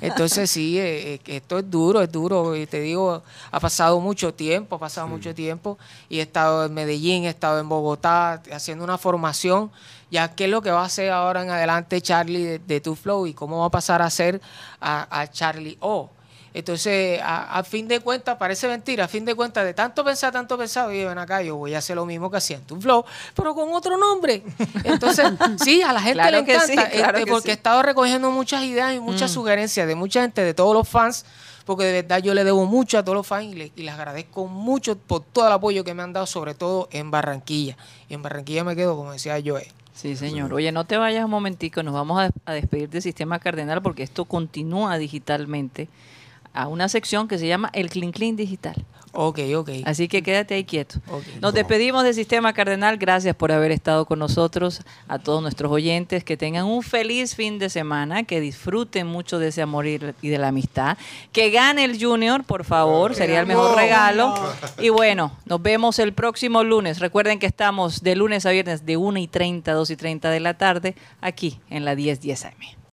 Entonces sí, eh, eh, esto es duro, es duro, y te digo, ha pasado mucho tiempo, ha pasado mucho tiempo, y he estado en Medellín, he estado en Bogotá haciendo una formación, ya qué es lo que va a hacer ahora en adelante Charlie de, de Tu Flow y cómo va a pasar a ser a, a Charlie O. Entonces, a, a fin de cuentas, parece mentira, a fin de cuentas, de tanto pensar, tanto pensar, oye, ven acá, yo voy a hacer lo mismo que hacía en Tu Flow, pero con otro nombre. Entonces, sí, a la gente Claro le sí, encanta, claro este, que porque sí. he estado recogiendo muchas ideas y muchas sugerencias de mucha gente, de todos los fans, porque de verdad yo le debo mucho a todos los fans y, le- y les agradezco mucho por todo el apoyo que me han dado, sobre todo en Barranquilla. Y en Barranquilla me quedo, como decía Joe. Sí, señor. Oye, no te vayas un momentico, nos vamos a, a despedir del Sistema Cardenal porque esto continúa digitalmente a una sección que se llama el Clean Clean Digital. Ok, ok. Así que quédate ahí quieto. Nos despedimos del Sistema Cardenal. Gracias por haber estado con nosotros. A todos nuestros oyentes, que tengan un feliz fin de semana, que disfruten mucho de ese amor y y de la amistad. Que gane el Junior, por favor, sería el mejor regalo. Y bueno, nos vemos el próximo lunes. Recuerden que estamos de lunes a viernes de 1 y 30, 2 y 30 de la tarde, aquí en la 1010 AM.